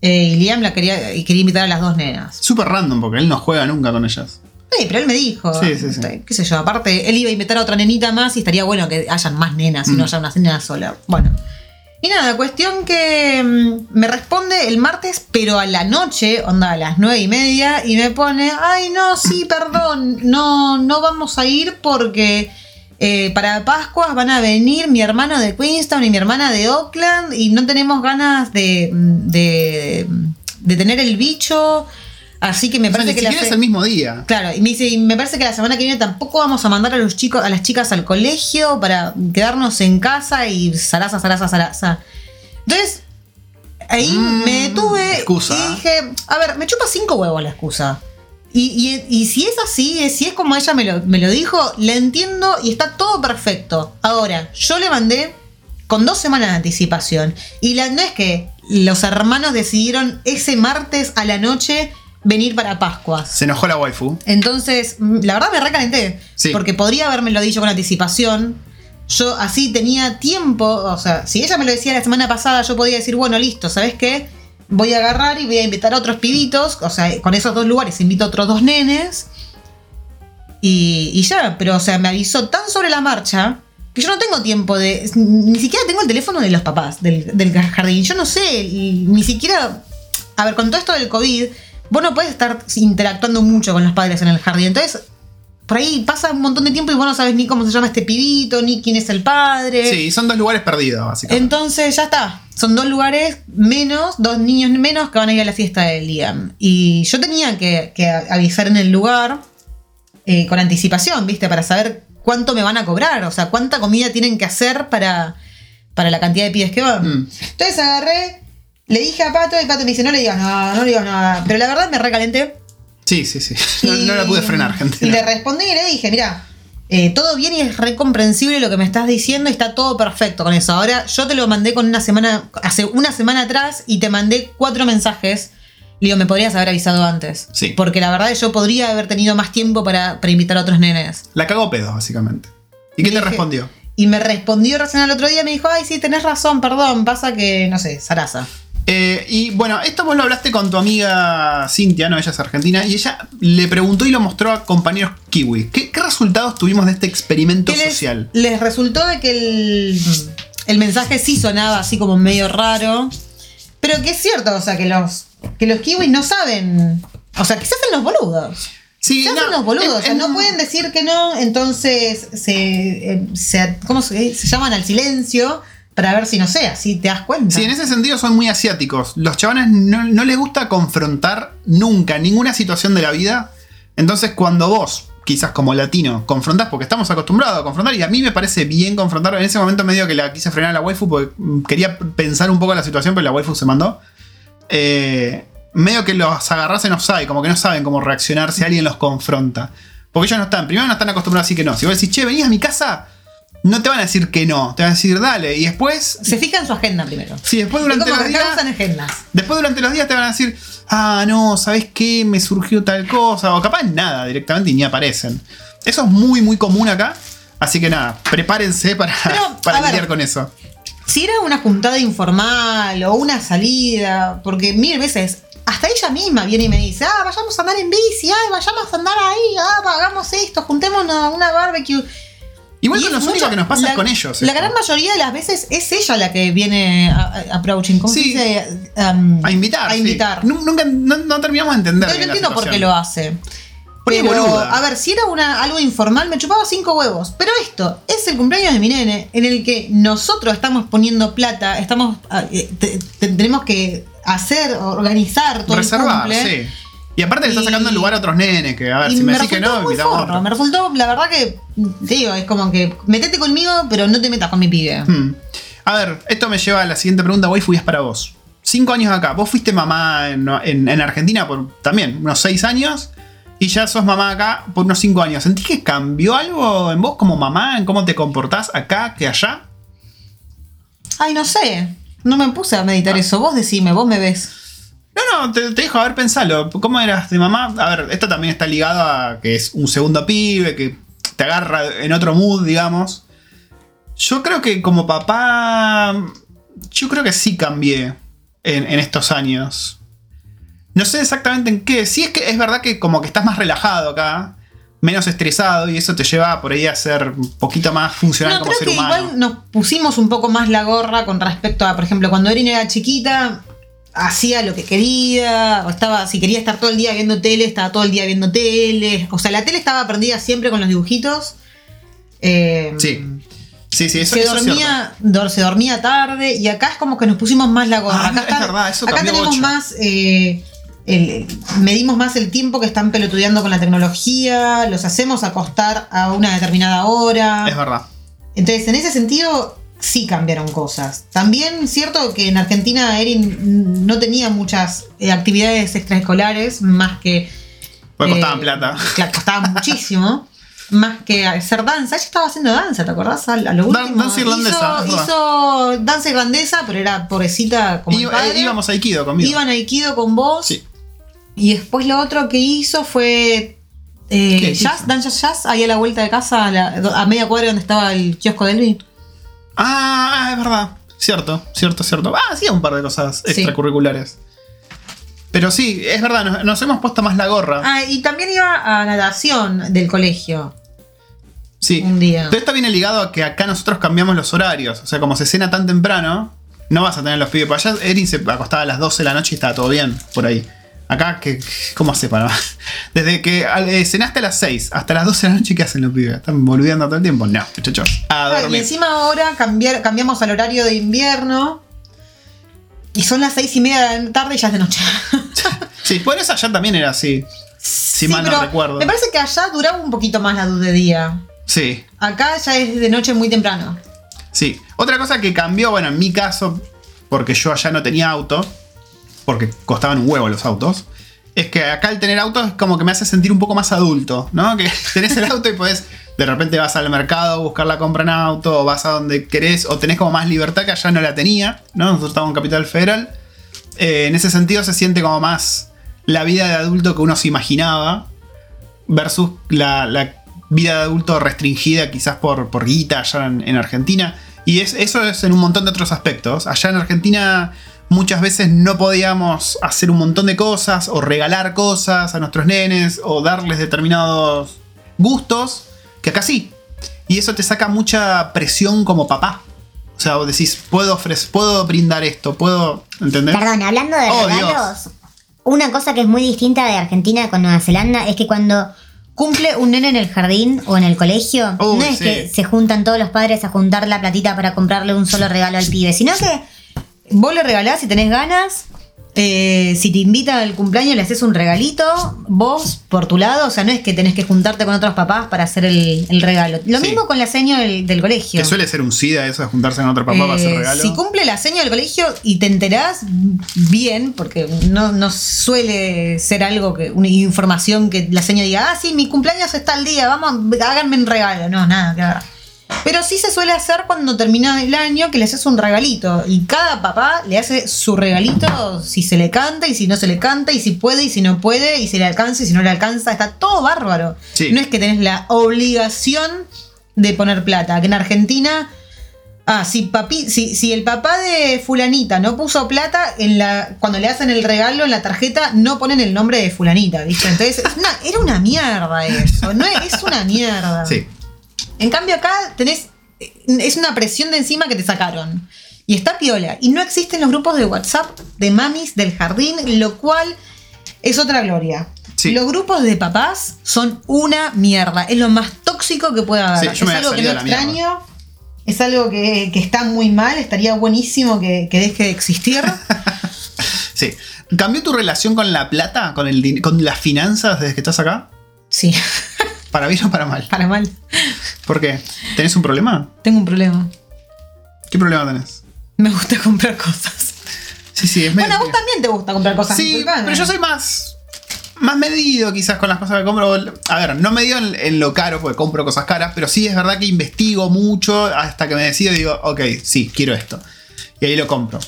Eh, y Liam la quería, y quería invitar a las dos nenas. Súper random porque él no juega nunca con ellas. Sí, pero él me dijo. Sí, sí, sí. este, Qué sé yo, aparte, él iba a invitar a otra nenita más y estaría bueno que hayan más nenas y Mm. no haya una nena sola. Bueno. Y nada, cuestión que mm, me responde el martes, pero a la noche, onda a las nueve y media, y me pone, ay no, sí, perdón, no, no vamos a ir porque eh, para Pascuas van a venir mi hermano de Queenstown y mi hermana de Oakland y no tenemos ganas de, de, de tener el bicho. Así que me O sea, parece ni que la es el mismo día. Claro, y me dice, y me parece que la semana que viene tampoco vamos a mandar a los chicos, a las chicas al colegio para quedarnos en casa y zaraza, zaraza, zaraza. Entonces, ahí Mm, me detuve excusa. y dije, a ver, me chupa cinco huevos la excusa. Y, y- y si es así, si es como ella me lo, me lo dijo, la entiendo y está todo perfecto. Ahora, yo le mandé con dos semanas de anticipación. Y la, no es que los hermanos decidieron ese martes a la noche venir para Pascuas. Se enojó la waifu. Entonces, mm, la verdad me recalenté. Sí. Porque podría haberme lo dicho con anticipación. Yo así tenía tiempo. O sea, si ella me lo decía la semana pasada, yo podía decir, bueno, listo, ¿sabes qué? Voy a agarrar y voy a invitar a otros pibitos. O sea, con esos dos lugares invito a otros dos nenes. Y, y ya, pero o sea, me avisó tan sobre la marcha que yo no tengo tiempo de. Ni siquiera tengo el teléfono de los papás del, del jardín. Yo no sé, ni siquiera. A ver, con todo esto del COVID, vos no puedes estar interactuando mucho con los padres en el jardín. Entonces, por ahí pasa un montón de tiempo y vos no sabes ni cómo se llama este pibito, ni quién es el padre. Sí, son dos lugares perdidos, básicamente. Entonces ya está. Son dos lugares menos, dos niños menos que van a ir a la fiesta del Liam. Y yo tenía que, que avisar en el lugar eh, con anticipación, ¿viste? Para saber cuánto me van a cobrar. O sea, cuánta comida tienen que hacer para, para la cantidad de pibes que van. Mm. Entonces agarré, le dije a Pato y Pato me dice, no le digas nada, no le digas nada. Pero la verdad me recalenté. Sí, sí, sí. No, Y- no la pude frenar, gente. Y le respondí y le dije, mira, eh, todo bien y es recomprensible lo que me estás diciendo, está todo perfecto con eso. Ahora yo te lo mandé con una semana, hace una semana atrás y te mandé cuatro mensajes. Le digo, me podrías haber avisado antes. Sí. Porque la verdad yo podría haber tenido más tiempo para, para invitar a otros nenes. La cagó pedo, básicamente. ¿Y qué Le te dije- respondió? Y me respondió recién al otro día, me dijo, ay, sí, tenés razón, perdón, pasa que, no sé, Sarasa. Eh, y bueno, esto vos lo hablaste con tu amiga Cintia, ¿no? Ella es argentina, y ella le preguntó y lo mostró a compañeros kiwi. ¿Qué, qué resultados tuvimos de este experimento ¿Qué les, social? les resultó de que el, el mensaje sí sonaba así como medio raro. Pero que es cierto, o sea, que los, que los kiwis no saben. O sea, que se hacen los boludos. Sí, Se hacen no, los boludos. o sea, no pueden decir que no, entonces se, eh, se, ¿cómo se, se llaman al silencio para ver si no sé, así te das cuenta. Sí, en ese sentido son muy asiáticos. Los chavanes no, les gusta confrontar nunca ninguna situación de la vida. Entonces, cuando vos, quizás como latino, confrontás, porque estamos acostumbrados a confrontar, y a mí me parece bien confrontar. En ese momento medio que la quise frenar a la waifu porque quería pensar un poco la situación, pero la waifu se mandó. Eh, medio que los agarrás en offside, como que no saben cómo reaccionar si alguien los confronta. Porque ellos no están, primero no están acostumbrados a decir que no. Si vos decís, che, venís a mi casa, no te van a decir que no, te van a decir, dale. Y después, Se fija en su agenda primero. si después Es durante los días... agendas. Después durante los días te van a decir, ah, no, ¿sabes qué? Me surgió tal cosa. O capaz nada directamente y ni aparecen. Eso es muy, muy común acá. Así que nada, prepárense para, Pero, para ver. lidiar con eso. Si era una juntada informal o una salida, porque mil veces, hasta ella misma viene y me dice, ah, vayamos a andar en bici, ay, vayamos a andar ahí, ah, hagamos esto, juntémonos a una barbecue. Igual Y con los únicos que nos pasa la- es con ellos. La esto. gran mayoría de las veces es ella la que viene a, a- approaching, ¿cómo Sí. se dice? Um, A invitar. A invitar. Nu- Nunca, no, no terminamos de entender. Yo no entiendo por qué lo hace. Pero, boluda. a ver, si era una, algo informal, me chupaba cinco huevos. Pero esto es el cumpleaños de mi nene, en el que nosotros estamos poniendo plata, estamos ah, eh, te- te- tenemos que hacer, organizar todo el Reservar, cumple. sí. Y aparte le está sacando el lugar a otros nenes, que a ver, si me me decís que no, muy forro. Me resultó, la verdad que, te digo, es como que metete conmigo, pero no te metas con mi pibe. Hmm. A ver, esto me lleva a la siguiente pregunta, waifu, y es para vos. Cinco años acá, vos fuiste mamá en, en- en Argentina por también unos seis años y ya sos mamá acá por unos cinco años. ¿Sentís que cambió algo en vos como mamá, en cómo te comportás acá que allá? Ay, no sé. No me puse a Ah. meditar eso. Vos decime, vos me ves. No, no, te, te dejo, a ver, pensalo. ¿Cómo eras de mamá? A ver, esto también está ligado a que es un segundo pibe, que te agarra en otro mood, digamos. Yo creo que como papá. Yo creo que sí cambié en, en estos años. No sé exactamente en qué. Sí es que es verdad que como que estás más relajado acá, menos estresado, y eso te lleva por ahí a ser un poquito más funcional No, como creo ser que humano. igual nos pusimos un poco más la gorra con respecto a, por ejemplo, cuando Erin era chiquita, hacía lo que quería, o estaba, si quería estar todo el día viendo tele, estaba todo el día viendo tele. O sea, la tele estaba prendida siempre con los dibujitos. Eh, Sí. Sí, sí, eso, se eso es dormía, dor- se dormía tarde y acá es como que nos pusimos más la gorra. Ah, acá es verdad, eso acá tenemos más, eh, el- medimos más el tiempo que están pelotudeando con la tecnología, los hacemos acostar a una determinada hora. Es verdad. Entonces, en ese sentido, sí cambiaron cosas. También cierto que en Argentina Erin no tenía muchas eh, actividades extraescolares, más que... Porque eh, costaban plata. Claro, costaban muchísimo. más que hacer danza. Ella estaba haciendo danza, ¿te acordás? A, lo último. danza irlandesa, es Hizo, hizo danza irlandesa, pero era pobrecita como el Iba- padre. eh, íbamos a Aikido conmigo. Iban a Aikido con vos. Sí. Y después lo otro que hizo fue eh, ¿Qué jazz, danza jazz, ahí a la vuelta de casa, a, la- a media cuadra donde estaba el kiosco de Elvin. Ah, es verdad. Cierto, cierto, cierto. Ah, sí, un par de cosas Sí. extracurriculares. Pero sí, es verdad, nos, nos hemos puesto más la gorra. Ah, y también iba a natación del colegio sí. un día. Pero esto viene ligado a que acá nosotros cambiamos los horarios. O sea, como se cena tan temprano, no vas a tener los pibes para allá. Erin se acostaba a las 12 de la noche y estaba todo bien por ahí. Acá, ¿qué, ¿cómo hace para.? Desde que eh, cenaste a las 6 hasta las 12 de la noche, ¿qué hacen los pibes? ¿Están boludeando todo el tiempo? No, muchachos. A Ah, y encima ahora cambiar, cambiamos al horario de invierno. Y son las seis y media de la tarde y ya es de noche. Sí, por eso allá también era así. Si mal no recuerdo. Me parece que allá duraba un poquito más la luz de día. Sí, Acá ya es de noche muy temprano. sí. Otra cosa que cambió, bueno, en mi caso, porque yo allá no tenía auto, porque costaban un huevo los autos, es que acá el tener auto es como que me hace sentir un poco más adulto, ¿no? Que tenés el auto y podés, de repente vas al mercado a buscar la compra en auto, o vas a donde querés, o tenés como más libertad que allá no la tenía, ¿no? Nosotros estábamos en Capital Federal. Eh, en ese sentido se siente como más la vida de adulto que uno se imaginaba versus la, vida de adulto restringida quizás por, por guita allá en, en Argentina. Y es, eso es en un montón de otros aspectos. Allá en Argentina muchas veces no podíamos hacer un montón de cosas o regalar cosas a nuestros nenes o darles determinados gustos que acá sí. Y eso te saca mucha presión como papá. O sea, vos decís, puedo ofrecer, puedo brindar esto, puedo. ¿Entendés? Perdón, hablando de Oh, regalos, una cosa que es muy distinta de Argentina con Nueva Zelanda es que cuando cumple un nene en el jardín o en el colegio, Uy, no es sí. que se juntan todos los padres a juntar la platita para comprarle un solo regalo al pibe, sino que Vos le regalás si tenés ganas. eh, si te invita al cumpleaños, le haces un regalito. Vos, por tu lado, o sea, no es que tenés que juntarte con otros papás para hacer el, el regalo. Lo Sí. mismo con la seña del, del colegio. Que suele ser un SIDA eso de juntarse con otro papá para hacer Eh, regalo. Si cumple la seña del colegio y te enterás bien, porque no, no suele ser algo que, una información que la seña diga, ah, sí, mi cumpleaños está al día, vamos, háganme un regalo. No, nada, que ver. Pero sí se suele hacer cuando termina el año que le haces un regalito. Y cada papá le hace su regalito si se le canta y si no se le canta, y si puede y si no puede, y si le alcanza y si no le alcanza. Está todo bárbaro. Sí. No es que tenés la obligación de poner plata. Que en Argentina. Ah, si, papi, si, si el papá de fulanita no puso plata, en la, cuando le hacen el regalo en la tarjeta no ponen el nombre de fulanita, ¿viste? Entonces, es una- era una mierda eso, no es, es una mierda. Sí. En cambio acá tenés, es una presión de encima que te sacaron. Y está piola. Y no existen los grupos de WhatsApp de mamis del jardín, lo cual es otra gloria. Sí. Los grupos de papás son una mierda. Es lo más tóxico que puede haber. Sí, es algo que no mierda. extraño. Es algo que, que está muy mal. Estaría buenísimo que, que deje de existir. Sí. ¿Cambió tu relación con la plata, con, el, con las finanzas desde que estás acá? sí, ¿Para bien o para mal? para mal. ¿Por qué? ¿Tenés un problema? Tengo un problema. ¿Qué problema tenés? Me gusta comprar cosas. Sí, sí, es medio- Bueno, a vos también te gusta comprar cosas. Sí, pero yo soy más. Más medido quizás con las cosas que compro. A ver, no medido en, en lo caro porque compro cosas caras, pero sí es verdad que investigo mucho hasta que me decido y digo, ok, sí, quiero esto. Y ahí lo compro.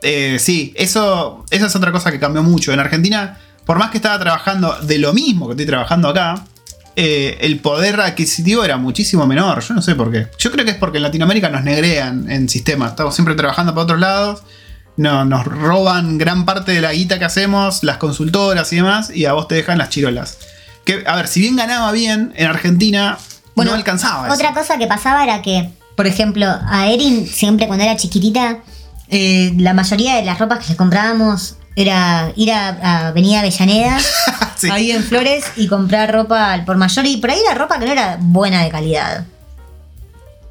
Eh, sí, eso, esa es otra cosa que cambió mucho. En Argentina, por más que estaba trabajando de lo mismo que estoy trabajando acá, eh, el poder adquisitivo era muchísimo menor. Yo no sé por qué. Yo creo que es porque en Latinoamérica nos negrean en sistemas. Estamos siempre trabajando para otros lados. No, nos roban gran parte de la guita que hacemos, las consultoras y demás, y a vos te dejan las chirolas. Que, a ver, si bien ganaba bien, en Argentina Bueno, no alcanzaba. otra cosa que pasaba era que, por ejemplo, a Erin siempre cuando era chiquitita, eh, la mayoría de las ropas que le comprábamos era ir a, a Avenida Avellaneda, Sí. Ahí en Flores. Y comprar ropa al por mayor. Y por ahí la ropa que no era buena de calidad.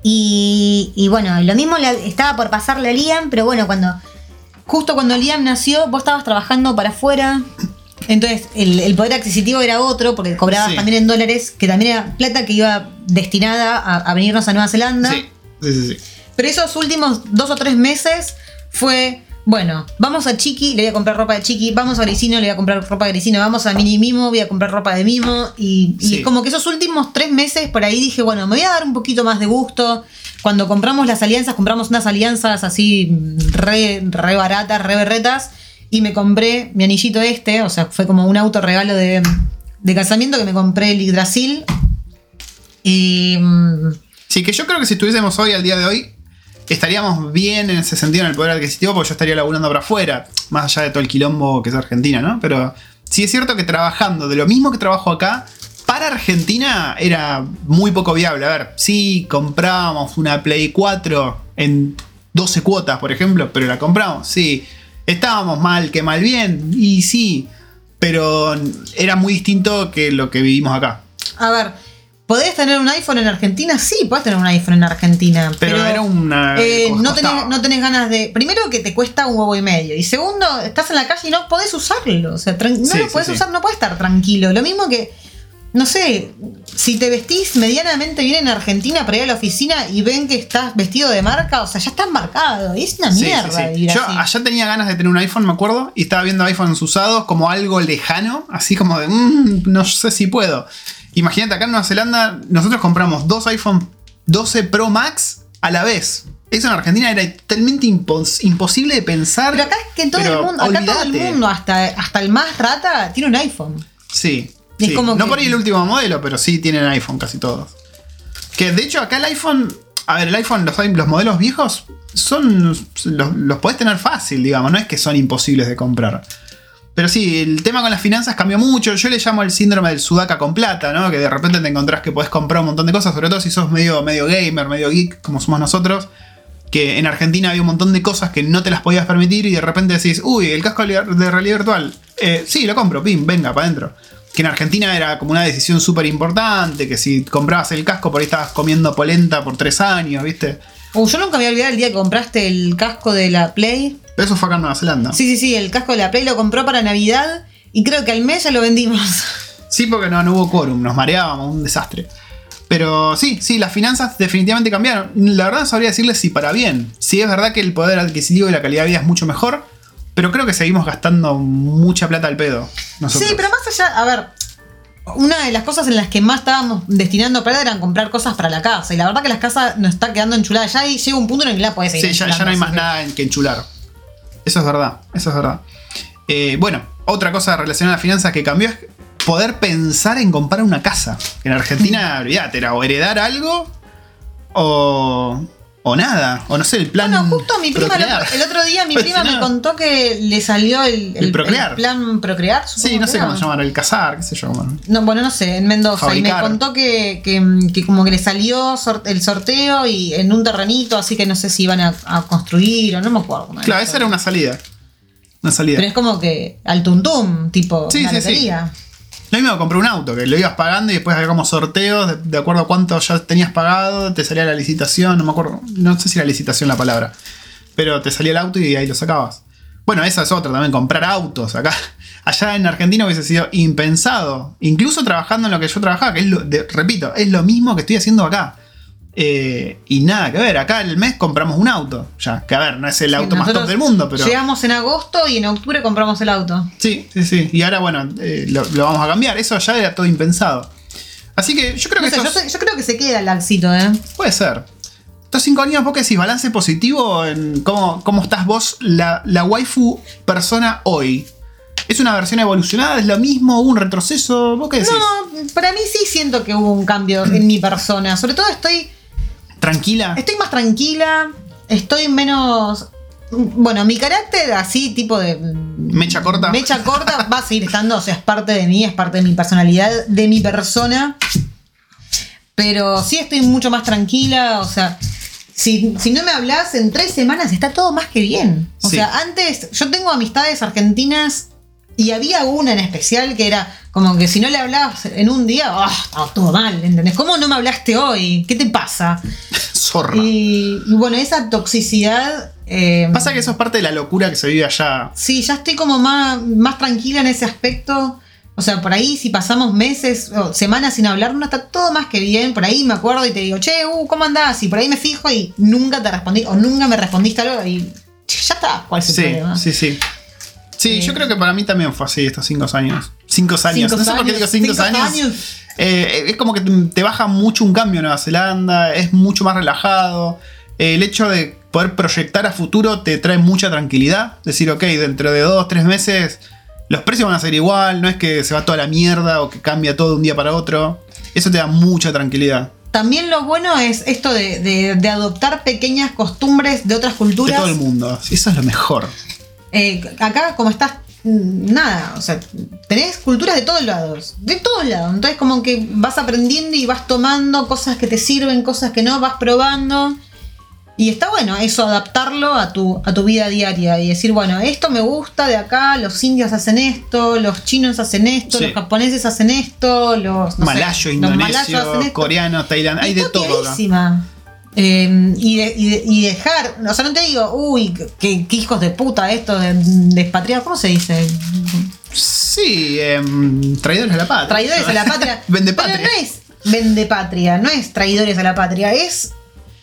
Y, y bueno, lo mismo le- estaba por pasarle a Liam, pero bueno, cuando Justo cuando Liam nació, vos estabas trabajando para afuera. Entonces, el, el poder adquisitivo era otro, porque cobrabas Sí. también en dólares, que también era plata que iba destinada a, a venirnos a Nueva Zelanda. Sí, sí, sí, sí. Pero esos últimos dos o tres meses fue Bueno, vamos a Chiqui, le voy a comprar ropa de Chiqui, vamos a Grisino, le voy a comprar ropa de Grisino, vamos a Mini Mimo, voy a comprar ropa de Mimo. Y, y Sí. como que esos últimos tres meses por ahí dije, bueno, me voy a dar un poquito más de gusto. Cuando compramos las alianzas, compramos unas alianzas así mm, re, re baratas, re berretas. Y me compré mi anillito este, o sea, fue como un auto regalo de, de casamiento que me compré el Yggdrasil. Y. mm, Sí, que yo creo que si estuviésemos hoy, al día de hoy, estaríamos bien en ese sentido en el poder adquisitivo, porque yo estaría laburando para afuera, más allá de todo el quilombo que es Argentina, ¿no? Pero sí es cierto que trabajando de lo mismo que trabajo acá, para Argentina era muy poco viable. A ver, sí comprábamos una Play 4 en 12 cuotas, por ejemplo, pero la compramos, sí. Estábamos mal, que mal bien, y sí, pero era muy distinto que lo que vivimos acá. A ver, ¿podés tener un iPhone en Argentina? Sí, podés tener un iPhone en Argentina. Pero era una- eh, no, costaba. tenés, no tenés ganas de. Primero, que te cuesta un huevo y medio. Y segundo, estás en la calle y no podés usarlo. O sea, no Sí, lo podés sí. usar, no podés estar tranquilo. Lo mismo que. No sé, si te vestís medianamente bien en Argentina para ir a la oficina y ven que estás vestido de marca, o sea, ya estás marcado. Y es una mierda Yo así. allá tenía ganas de tener un iPhone, me acuerdo, y estaba viendo iPhones usados como algo lejano, así como de, "Mm, no sé si puedo. Imagínate, acá en Nueva Zelanda nosotros compramos dos iPhone 12 Pro Max a la vez. Eso en Argentina era totalmente impos- imposible de pensar. Pero acá es que todo Pero el mundo, acá todo el mundo, hasta, hasta el más rata, tiene un iPhone. Sí. Es sí. como no que- por ahí el último modelo, pero sí tienen iPhone casi todos. Que de hecho acá el iPhone. A ver, el iPhone, los, los modelos viejos son. Los, los podés tener fácil, digamos, no es que son imposibles de comprar. Pero sí, el tema con las finanzas cambió mucho. Yo le llamo el síndrome del sudaca con plata, ¿no? Que de repente te encontrás que podés comprar un montón de cosas, sobre todo si sos medio, medio gamer, medio geek, como somos nosotros. Que en Argentina había un montón de cosas que no te las podías permitir y de repente decís, uy, el casco de realidad virtual. Eh, sí, lo compro, pim, venga, para adentro. Que en Argentina era como una decisión súper importante, que si comprabas el casco por ahí estabas comiendo polenta por tres años, ¿viste? Uh, yo nunca me voy a el día que compraste el casco de la Play. Pero eso fue acá en Nueva Zelanda. Sí, sí, sí, el casco de la Play lo compró para Navidad y creo que al mes ya lo vendimos. Sí, porque no, no hubo quórum, nos mareábamos, un desastre. Pero sí, sí, las finanzas definitivamente cambiaron. La verdad no sabría decirles si para bien. Sí es verdad que el poder adquisitivo y la calidad de vida es mucho mejor, pero creo que seguimos gastando mucha plata al pedo. nosotros. Sí, pero más allá, a ver, una de las cosas en las que más estábamos destinando plata eran comprar cosas para la casa. Y la verdad que la casa nos está quedando enchulada ya y llega un punto en el que la puedes seguir Sí, ya, no hay más que- nada en que enchular. Eso es verdad, eso es verdad. Eh, bueno, otra cosa relacionada a finanzas que cambió es poder pensar en comprar una casa. En Argentina, olvídate, era o heredar algo o, o nada. O no sé, el plan. Bueno, justo mi prima, el procrear. otro, el otro día mi Pues prima me contó que le salió el, El procrear. plan procrear. Sí, no sé cómo se llama, el casar, qué sé yo. cómo- No, bueno, no sé, en Mendoza. Y me contó que, que- que como que le salió el sorteo y en un terrenito, así que no sé si iban a, a construir o no me acuerdo. Claro, esa era una salida. Una salida. Pero es como que al tuntum, tipo Sí, una sí, sí. Lo mismo compré un auto, que lo ibas pagando y después había como sorteos de, acuerdo a cuánto ya tenías pagado, te salía la licitación, no me acuerdo, no sé si era licitación la palabra, pero te salía el auto y ahí lo sacabas. Bueno, esa es otra también, comprar autos. Acá, allá en Argentina hubiese sido impensado, incluso trabajando en lo que yo trabajaba, que es lo, repito, es lo mismo que estoy haciendo acá. Eh, y nada que ver, acá el mes compramos un auto, ya, que a ver, no es el Sí, auto más top del mundo, pero... Llegamos en agosto y en octubre compramos el auto. Sí, sí, sí. Y ahora, bueno, eh, lo, lo vamos a cambiar. Eso ya era todo impensado. Así que yo creo No que sé, yo, creo que se queda el laxito, ¿eh? puede ser. Estos cinco años, vos que decís, balance positivo en cómo, cómo estás vos, la, la waifu persona hoy. ¿Es una versión evolucionada? ¿Es lo mismo? ¿Hubo un retroceso? ¿Vos qué decís? No, para mí sí siento que hubo un cambio en mi persona. Sobre todo estoy, ¿Tranquila? estoy más tranquila, estoy menos... Bueno, mi carácter así, tipo de... ¿Mecha corta? Mecha corta va a seguir estando, o sea, es parte de mí, es parte de mi personalidad, de mi persona. Pero sí estoy mucho más tranquila, o sea, si, si no me hablas en tres semanas está todo más que bien. O Sí. sea, antes yo tengo amistades argentinas y había una en especial que era como que si no le hablabas en un día, ¡ah! estaba todo mal, ¿entendés? ¿Cómo no me hablaste hoy? ¿Qué te pasa? Zorra. Y, y bueno, esa toxicidad... eh, Pasa que eso es parte de la locura que se vive allá. Sí, ya estoy como más, más tranquila en ese aspecto. O sea, por ahí si pasamos meses o semanas sin hablar, no está todo más que bien. Por ahí me acuerdo y te digo, che, uh, ¿cómo andás? Y por ahí me fijo y nunca te respondí, o nunca me respondiste algo y ya está, ¿cuál es el Sí, problema? sí, sí. Sí, yo creo que para mí también fue así estos cinco años. Cinco años. Cinco no sé por qué años, digo cinco, cinco años. años. Eh, es como que te, baja mucho un cambio en Nueva Zelanda, es mucho más relajado. Eh, el hecho de poder proyectar a futuro te trae mucha tranquilidad. Decir, ok, dentro de dos, tres meses los precios van a ser igual, no es que se va toda la mierda o que cambia todo de un día para otro. Eso te da mucha tranquilidad. También lo bueno es esto de, de- de adoptar pequeñas costumbres de otras De culturas. todo el mundo. Eso es lo mejor. Eh, acá, como estás, mm, nada, o sea, tenés culturas de todos lados, de todos lados. Entonces, como que vas aprendiendo y vas tomando cosas que te sirven, cosas que no, vas probando. Y está bueno eso, adaptarlo a tu, a tu vida diaria y decir, bueno, esto me gusta de acá, los indios hacen esto, los chinos hacen esto, Sí. los japoneses hacen esto, los no malayos indonesio, hacen esto. coreano, tailandés, hay de todo. Eh, y, de- y de- y dejar, o sea, no te digo, uy, qué, qué hijos de puta esto de despatriados, ¿cómo se dice? Sí, em, traidores a la patria. Traidores a la patria. Vende Pero patria. no es vende patria, no es traidores a la patria, es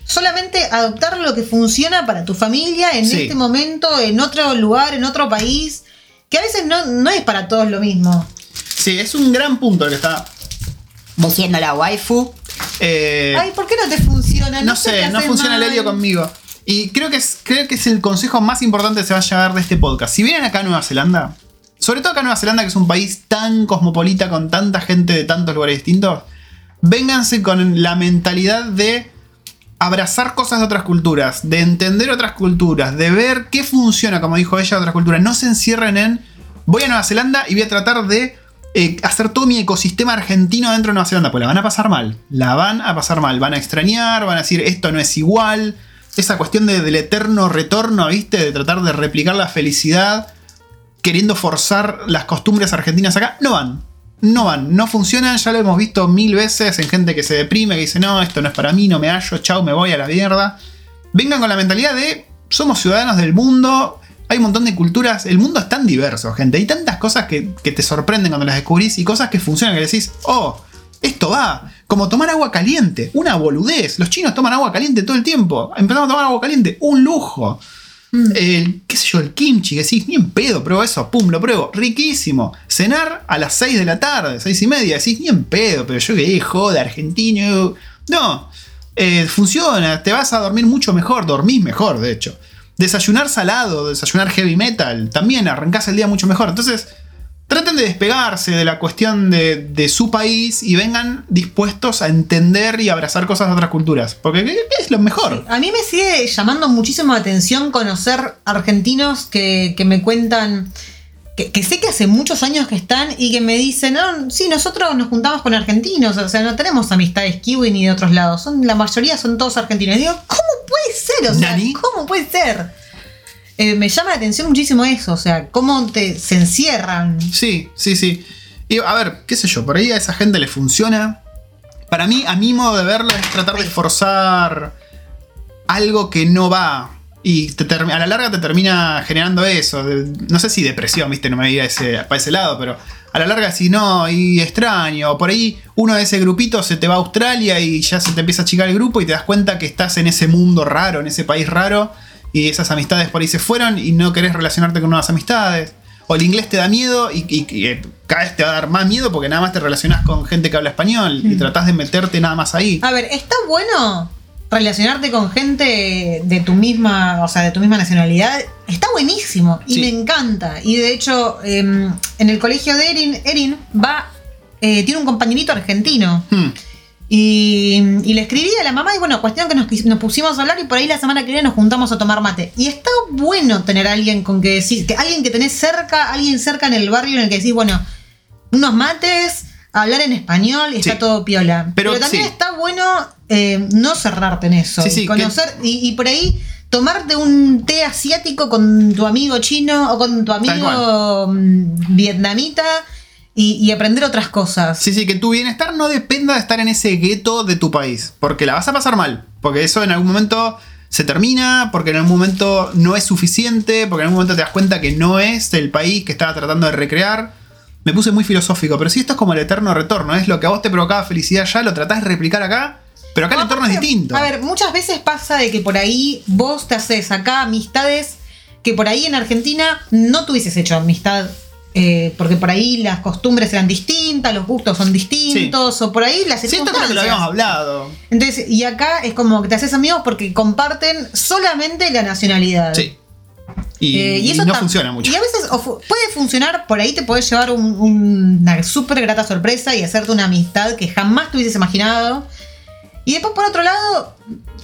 solamente adoptar lo que funciona para tu familia en Sí. este momento, en otro lugar, en otro país, que a veces no, no es para todos lo mismo. Sí, es un gran punto el que está diciendo la waifu. Eh, Ay, ¿por qué no te funciona? no sé, sé, no funciona el helio conmigo. Y creo que, es, creo que es el consejo más importante que se va a llevar de este podcast. Si vienen acá a Nueva Zelanda, sobre todo acá a Nueva Zelanda, que es un país tan cosmopolita, con tanta gente de tantos lugares distintos, vénganse con la mentalidad de abrazar cosas de otras culturas, de entender otras culturas, de ver qué funciona, como dijo ella, de otras culturas. No se encierren en voy a Nueva Zelanda y voy a tratar de eh, hacer todo mi ecosistema argentino dentro de Nueva Zelanda. Pues la van a pasar mal. La van a pasar mal. Van a extrañar, van a decir esto no es igual. Esa cuestión de- del eterno retorno, ¿viste? De tratar de replicar la felicidad queriendo forzar las costumbres argentinas acá. No van. No van, no funcionan, ya lo hemos visto mil veces en gente que se deprime, que dice, no, esto no es para mí, no me hallo, chau, me voy a la mierda. Vengan con la mentalidad de, somos ciudadanos del mundo, hay un montón de culturas, el mundo es tan diverso, gente, hay tantas cosas que, que te sorprenden cuando las descubrís y cosas que funcionan, que decís, oh, esto va, como tomar agua caliente, una boludez, los chinos toman agua caliente todo el tiempo, empezamos a tomar agua caliente, un lujo. El, qué sé yo, el kimchi, que decís, ni en pedo, pruebo eso, pum, lo pruebo, riquísimo. Cenar a las 6 de la tarde, 6 y media, decís, ni en pedo, pero yo que joder, argentino. No, eh, funciona, te vas a dormir mucho mejor, dormís mejor, de hecho. Desayunar salado, desayunar heavy metal, también arrancás el día mucho mejor. Entonces, traten de despegarse de la cuestión de, de su país y vengan dispuestos a entender y abrazar cosas de otras culturas. Porque es lo mejor. A mí me sigue llamando muchísimo la atención conocer argentinos que, que me cuentan, que, que sé que hace muchos años que están y que me dicen, no, sí, nosotros nos juntamos con argentinos, o sea, no tenemos amistades kiwi ni de otros lados, son, la mayoría son todos argentinos. Y digo, ¿cómo puede ser? O sea, ¿Nani? ¿cómo puede ser? Eh, me llama la atención muchísimo eso, o sea, cómo te, se encierran. Sí, sí, sí. Y a ver, qué sé yo, por ahí a esa gente le funciona. Para mí, a mi modo de verlo, es tratar de forzar algo que no va. Y te a la larga te termina generando eso. de- no sé si depresión, viste, no me voy a ir a ese, para ese lado, pero a la larga si no, y extraño. O por ahí uno de ese grupito se te va a Australia y ya se te empieza a achicar el grupo y te das cuenta que estás en ese mundo raro, en ese país raro. Y esas amistades por ahí se fueron y no querés relacionarte con nuevas amistades. O el inglés te da miedo y, y- y, eh, cada vez te va a dar más miedo porque nada más te relacionás con gente que habla español y tratás de meterte nada más ahí. A ver, está bueno relacionarte con gente de tu misma, o sea, de tu misma nacionalidad. Está buenísimo y Sí. me encanta. Y de hecho, em, en el colegio de Erin, Erin va, eh, tiene un compañerito argentino. Hmm. Y, y le escribí a la mamá y bueno, cuestión que nos, nos pusimos a hablar y por ahí la semana que viene nos juntamos a tomar mate. Y está bueno tener a alguien con que decís, que alguien que tenés cerca, alguien cerca en el barrio en el que decís, bueno, unos mates, hablar en español y está Sí. todo piola. Pero Pero, también sí. está bueno eh, no cerrarte en eso. Sí, y sí, conocer, y, y por ahí tomarte un té asiático con tu amigo chino o con tu amigo mm, vietnamita y, y aprender otras cosas. Sí, sí, que tu bienestar no dependa de estar en ese gueto de tu país. Porque la vas a pasar mal. Porque eso en algún momento se termina, porque en algún momento no es suficiente, porque en algún momento te das cuenta que no es el país que estaba tratando de recrear. Me puse muy filosófico, pero sí, esto es como el eterno retorno. Es lo que a vos te provocaba felicidad ya, lo tratás de replicar acá. Pero acá el entorno es distinto. A ver, muchas veces pasa de que por ahí vos te haces acá amistades que por ahí en Argentina no tuvieses hecho amistad. eh, porque por ahí las costumbres eran distintas, los gustos son distintos, o por ahí las esto creo que lo habíamos hablado. Entonces, y acá es como que te haces amigos porque comparten solamente la nacionalidad. Sí. Y, Eh, y no tam- funciona mucho. Y a veces puede funcionar, por ahí te puedes llevar un- un- una súper grata sorpresa y hacerte una amistad que jamás te hubieses imaginado. Y después, por otro lado,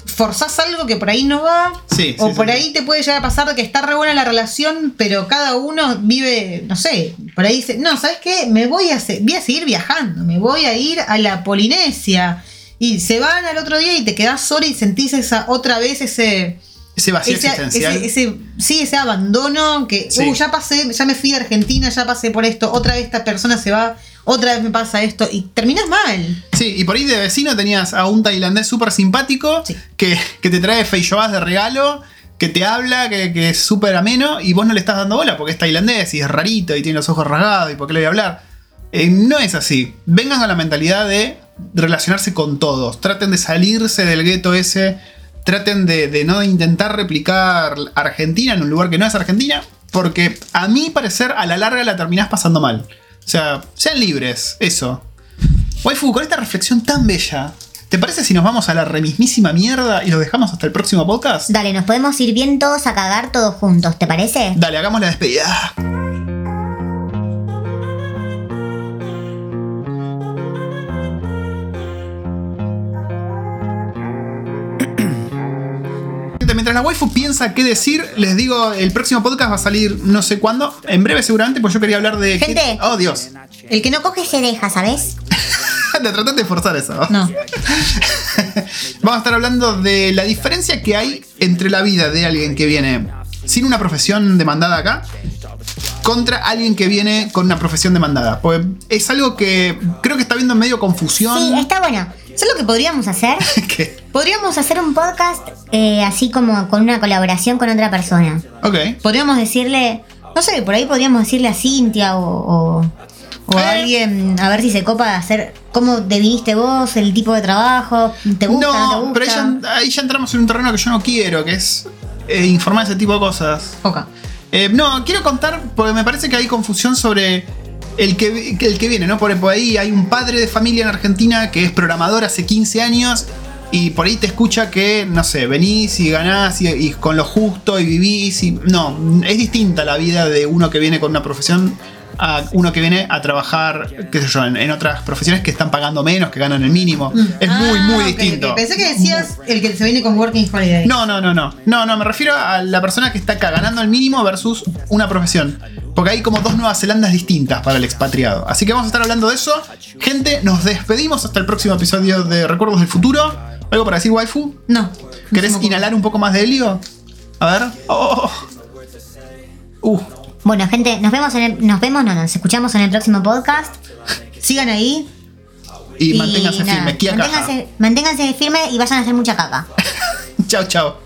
forzás algo que por ahí no va. Sí, o sí, por sí. ahí te puede llegar a pasar de que está re buena la relación, pero cada uno vive, no sé, por ahí dice, no, ¿sabes qué? Me voy a, voy a seguir viajando, me voy a ir a la Polinesia. Y se van al otro día y te quedás sola y sentís esa otra vez ese Ese vacío ese, existencial. ese- ese- sí, ese abandono que, Sí. uh, ya pasé, ya me fui a Argentina, ya pasé por esto, otra vez esta persona se va, otra vez me pasa esto, y terminas mal. Sí, y por ahí de vecino tenías a un tailandés súper simpático Sí. que, que te trae feijoas de regalo, que te habla, que, que es súper ameno, y vos no le estás dando bola porque es tailandés y es rarito y tiene los ojos rasgados y por qué le voy a hablar. Eh, no es así. Vengan con la mentalidad de relacionarse con todos. Traten de salirse del gueto ese. Traten de, de no intentar replicar Argentina en un lugar que no es Argentina. Porque a mi parecer, a la larga la terminás pasando mal. O sea, sean libres, eso. Waifu, con esta reflexión tan bella, ¿te parece si nos vamos a la remismísima mierda y lo dejamos hasta el próximo podcast? Dale, nos podemos ir bien todos a cagar todos juntos, ¿te parece? Dale, hagamos la despedida. Mientras la waifu piensa qué decir, les digo, el próximo podcast va a salir no sé cuándo, en breve seguramente, pues yo quería hablar de... Gente. Oh, Dios. El que no coge... Coge se deja, ¿sabes? Te trataste de forzar eso. No. Vamos a estar hablando de la diferencia que hay entre la vida de alguien que viene sin una profesión demandada acá contra alguien que viene con una profesión demandada. Pues es algo que creo que está viendo medio confusión. Sí, está bueno. ¿Sabes lo que podríamos hacer? Que- Podríamos hacer un podcast eh, así como con una colaboración con otra persona. ok. Podríamos decirle, No sé, por ahí podríamos decirle a Cintia o, o- o a Eh. alguien a ver si se copa de hacer cómo deviniste vos, el tipo de trabajo, te gusta, no, te No, gusta. pero ahí ya, ahí ya entramos en un terreno que yo no quiero, que es eh, informar ese tipo de cosas. Oca. Eh, no, quiero contar porque me parece que hay confusión sobre el que, el que viene, ¿no? Por, ahí hay un padre de familia en Argentina que es programador hace 15 años y por ahí te escucha que, no sé, venís y ganás y, y con lo justo y vivís y... No, es distinta la vida de uno que viene con una profesión a uno que viene a trabajar, qué sé yo, en, en otras profesiones que están pagando menos, que ganan el mínimo. Es muy, Ah, muy ok, distinto. Pensé que decías el que se viene con Working Holiday. No, no, no, no. No, no, me refiero a la persona que está acá ganando el mínimo versus una profesión. Porque hay como dos Nuevas Zelandas distintas para el expatriado. Así que vamos a estar hablando de eso. Gente, nos despedimos hasta el próximo episodio de Recuerdos del Futuro. ¿Algo para decir, waifu? No. ¿Querés No inhalar un poco más de helio? A ver. Oh. Uh. Bueno, gente, nos vemos en el, nos vemos, no, nos escuchamos en el próximo podcast. Sigan ahí. Y, manténganse nada, firmes. Kia caja. manténganse, manténganse firmes y vayan a hacer mucha caca. Chao, chao.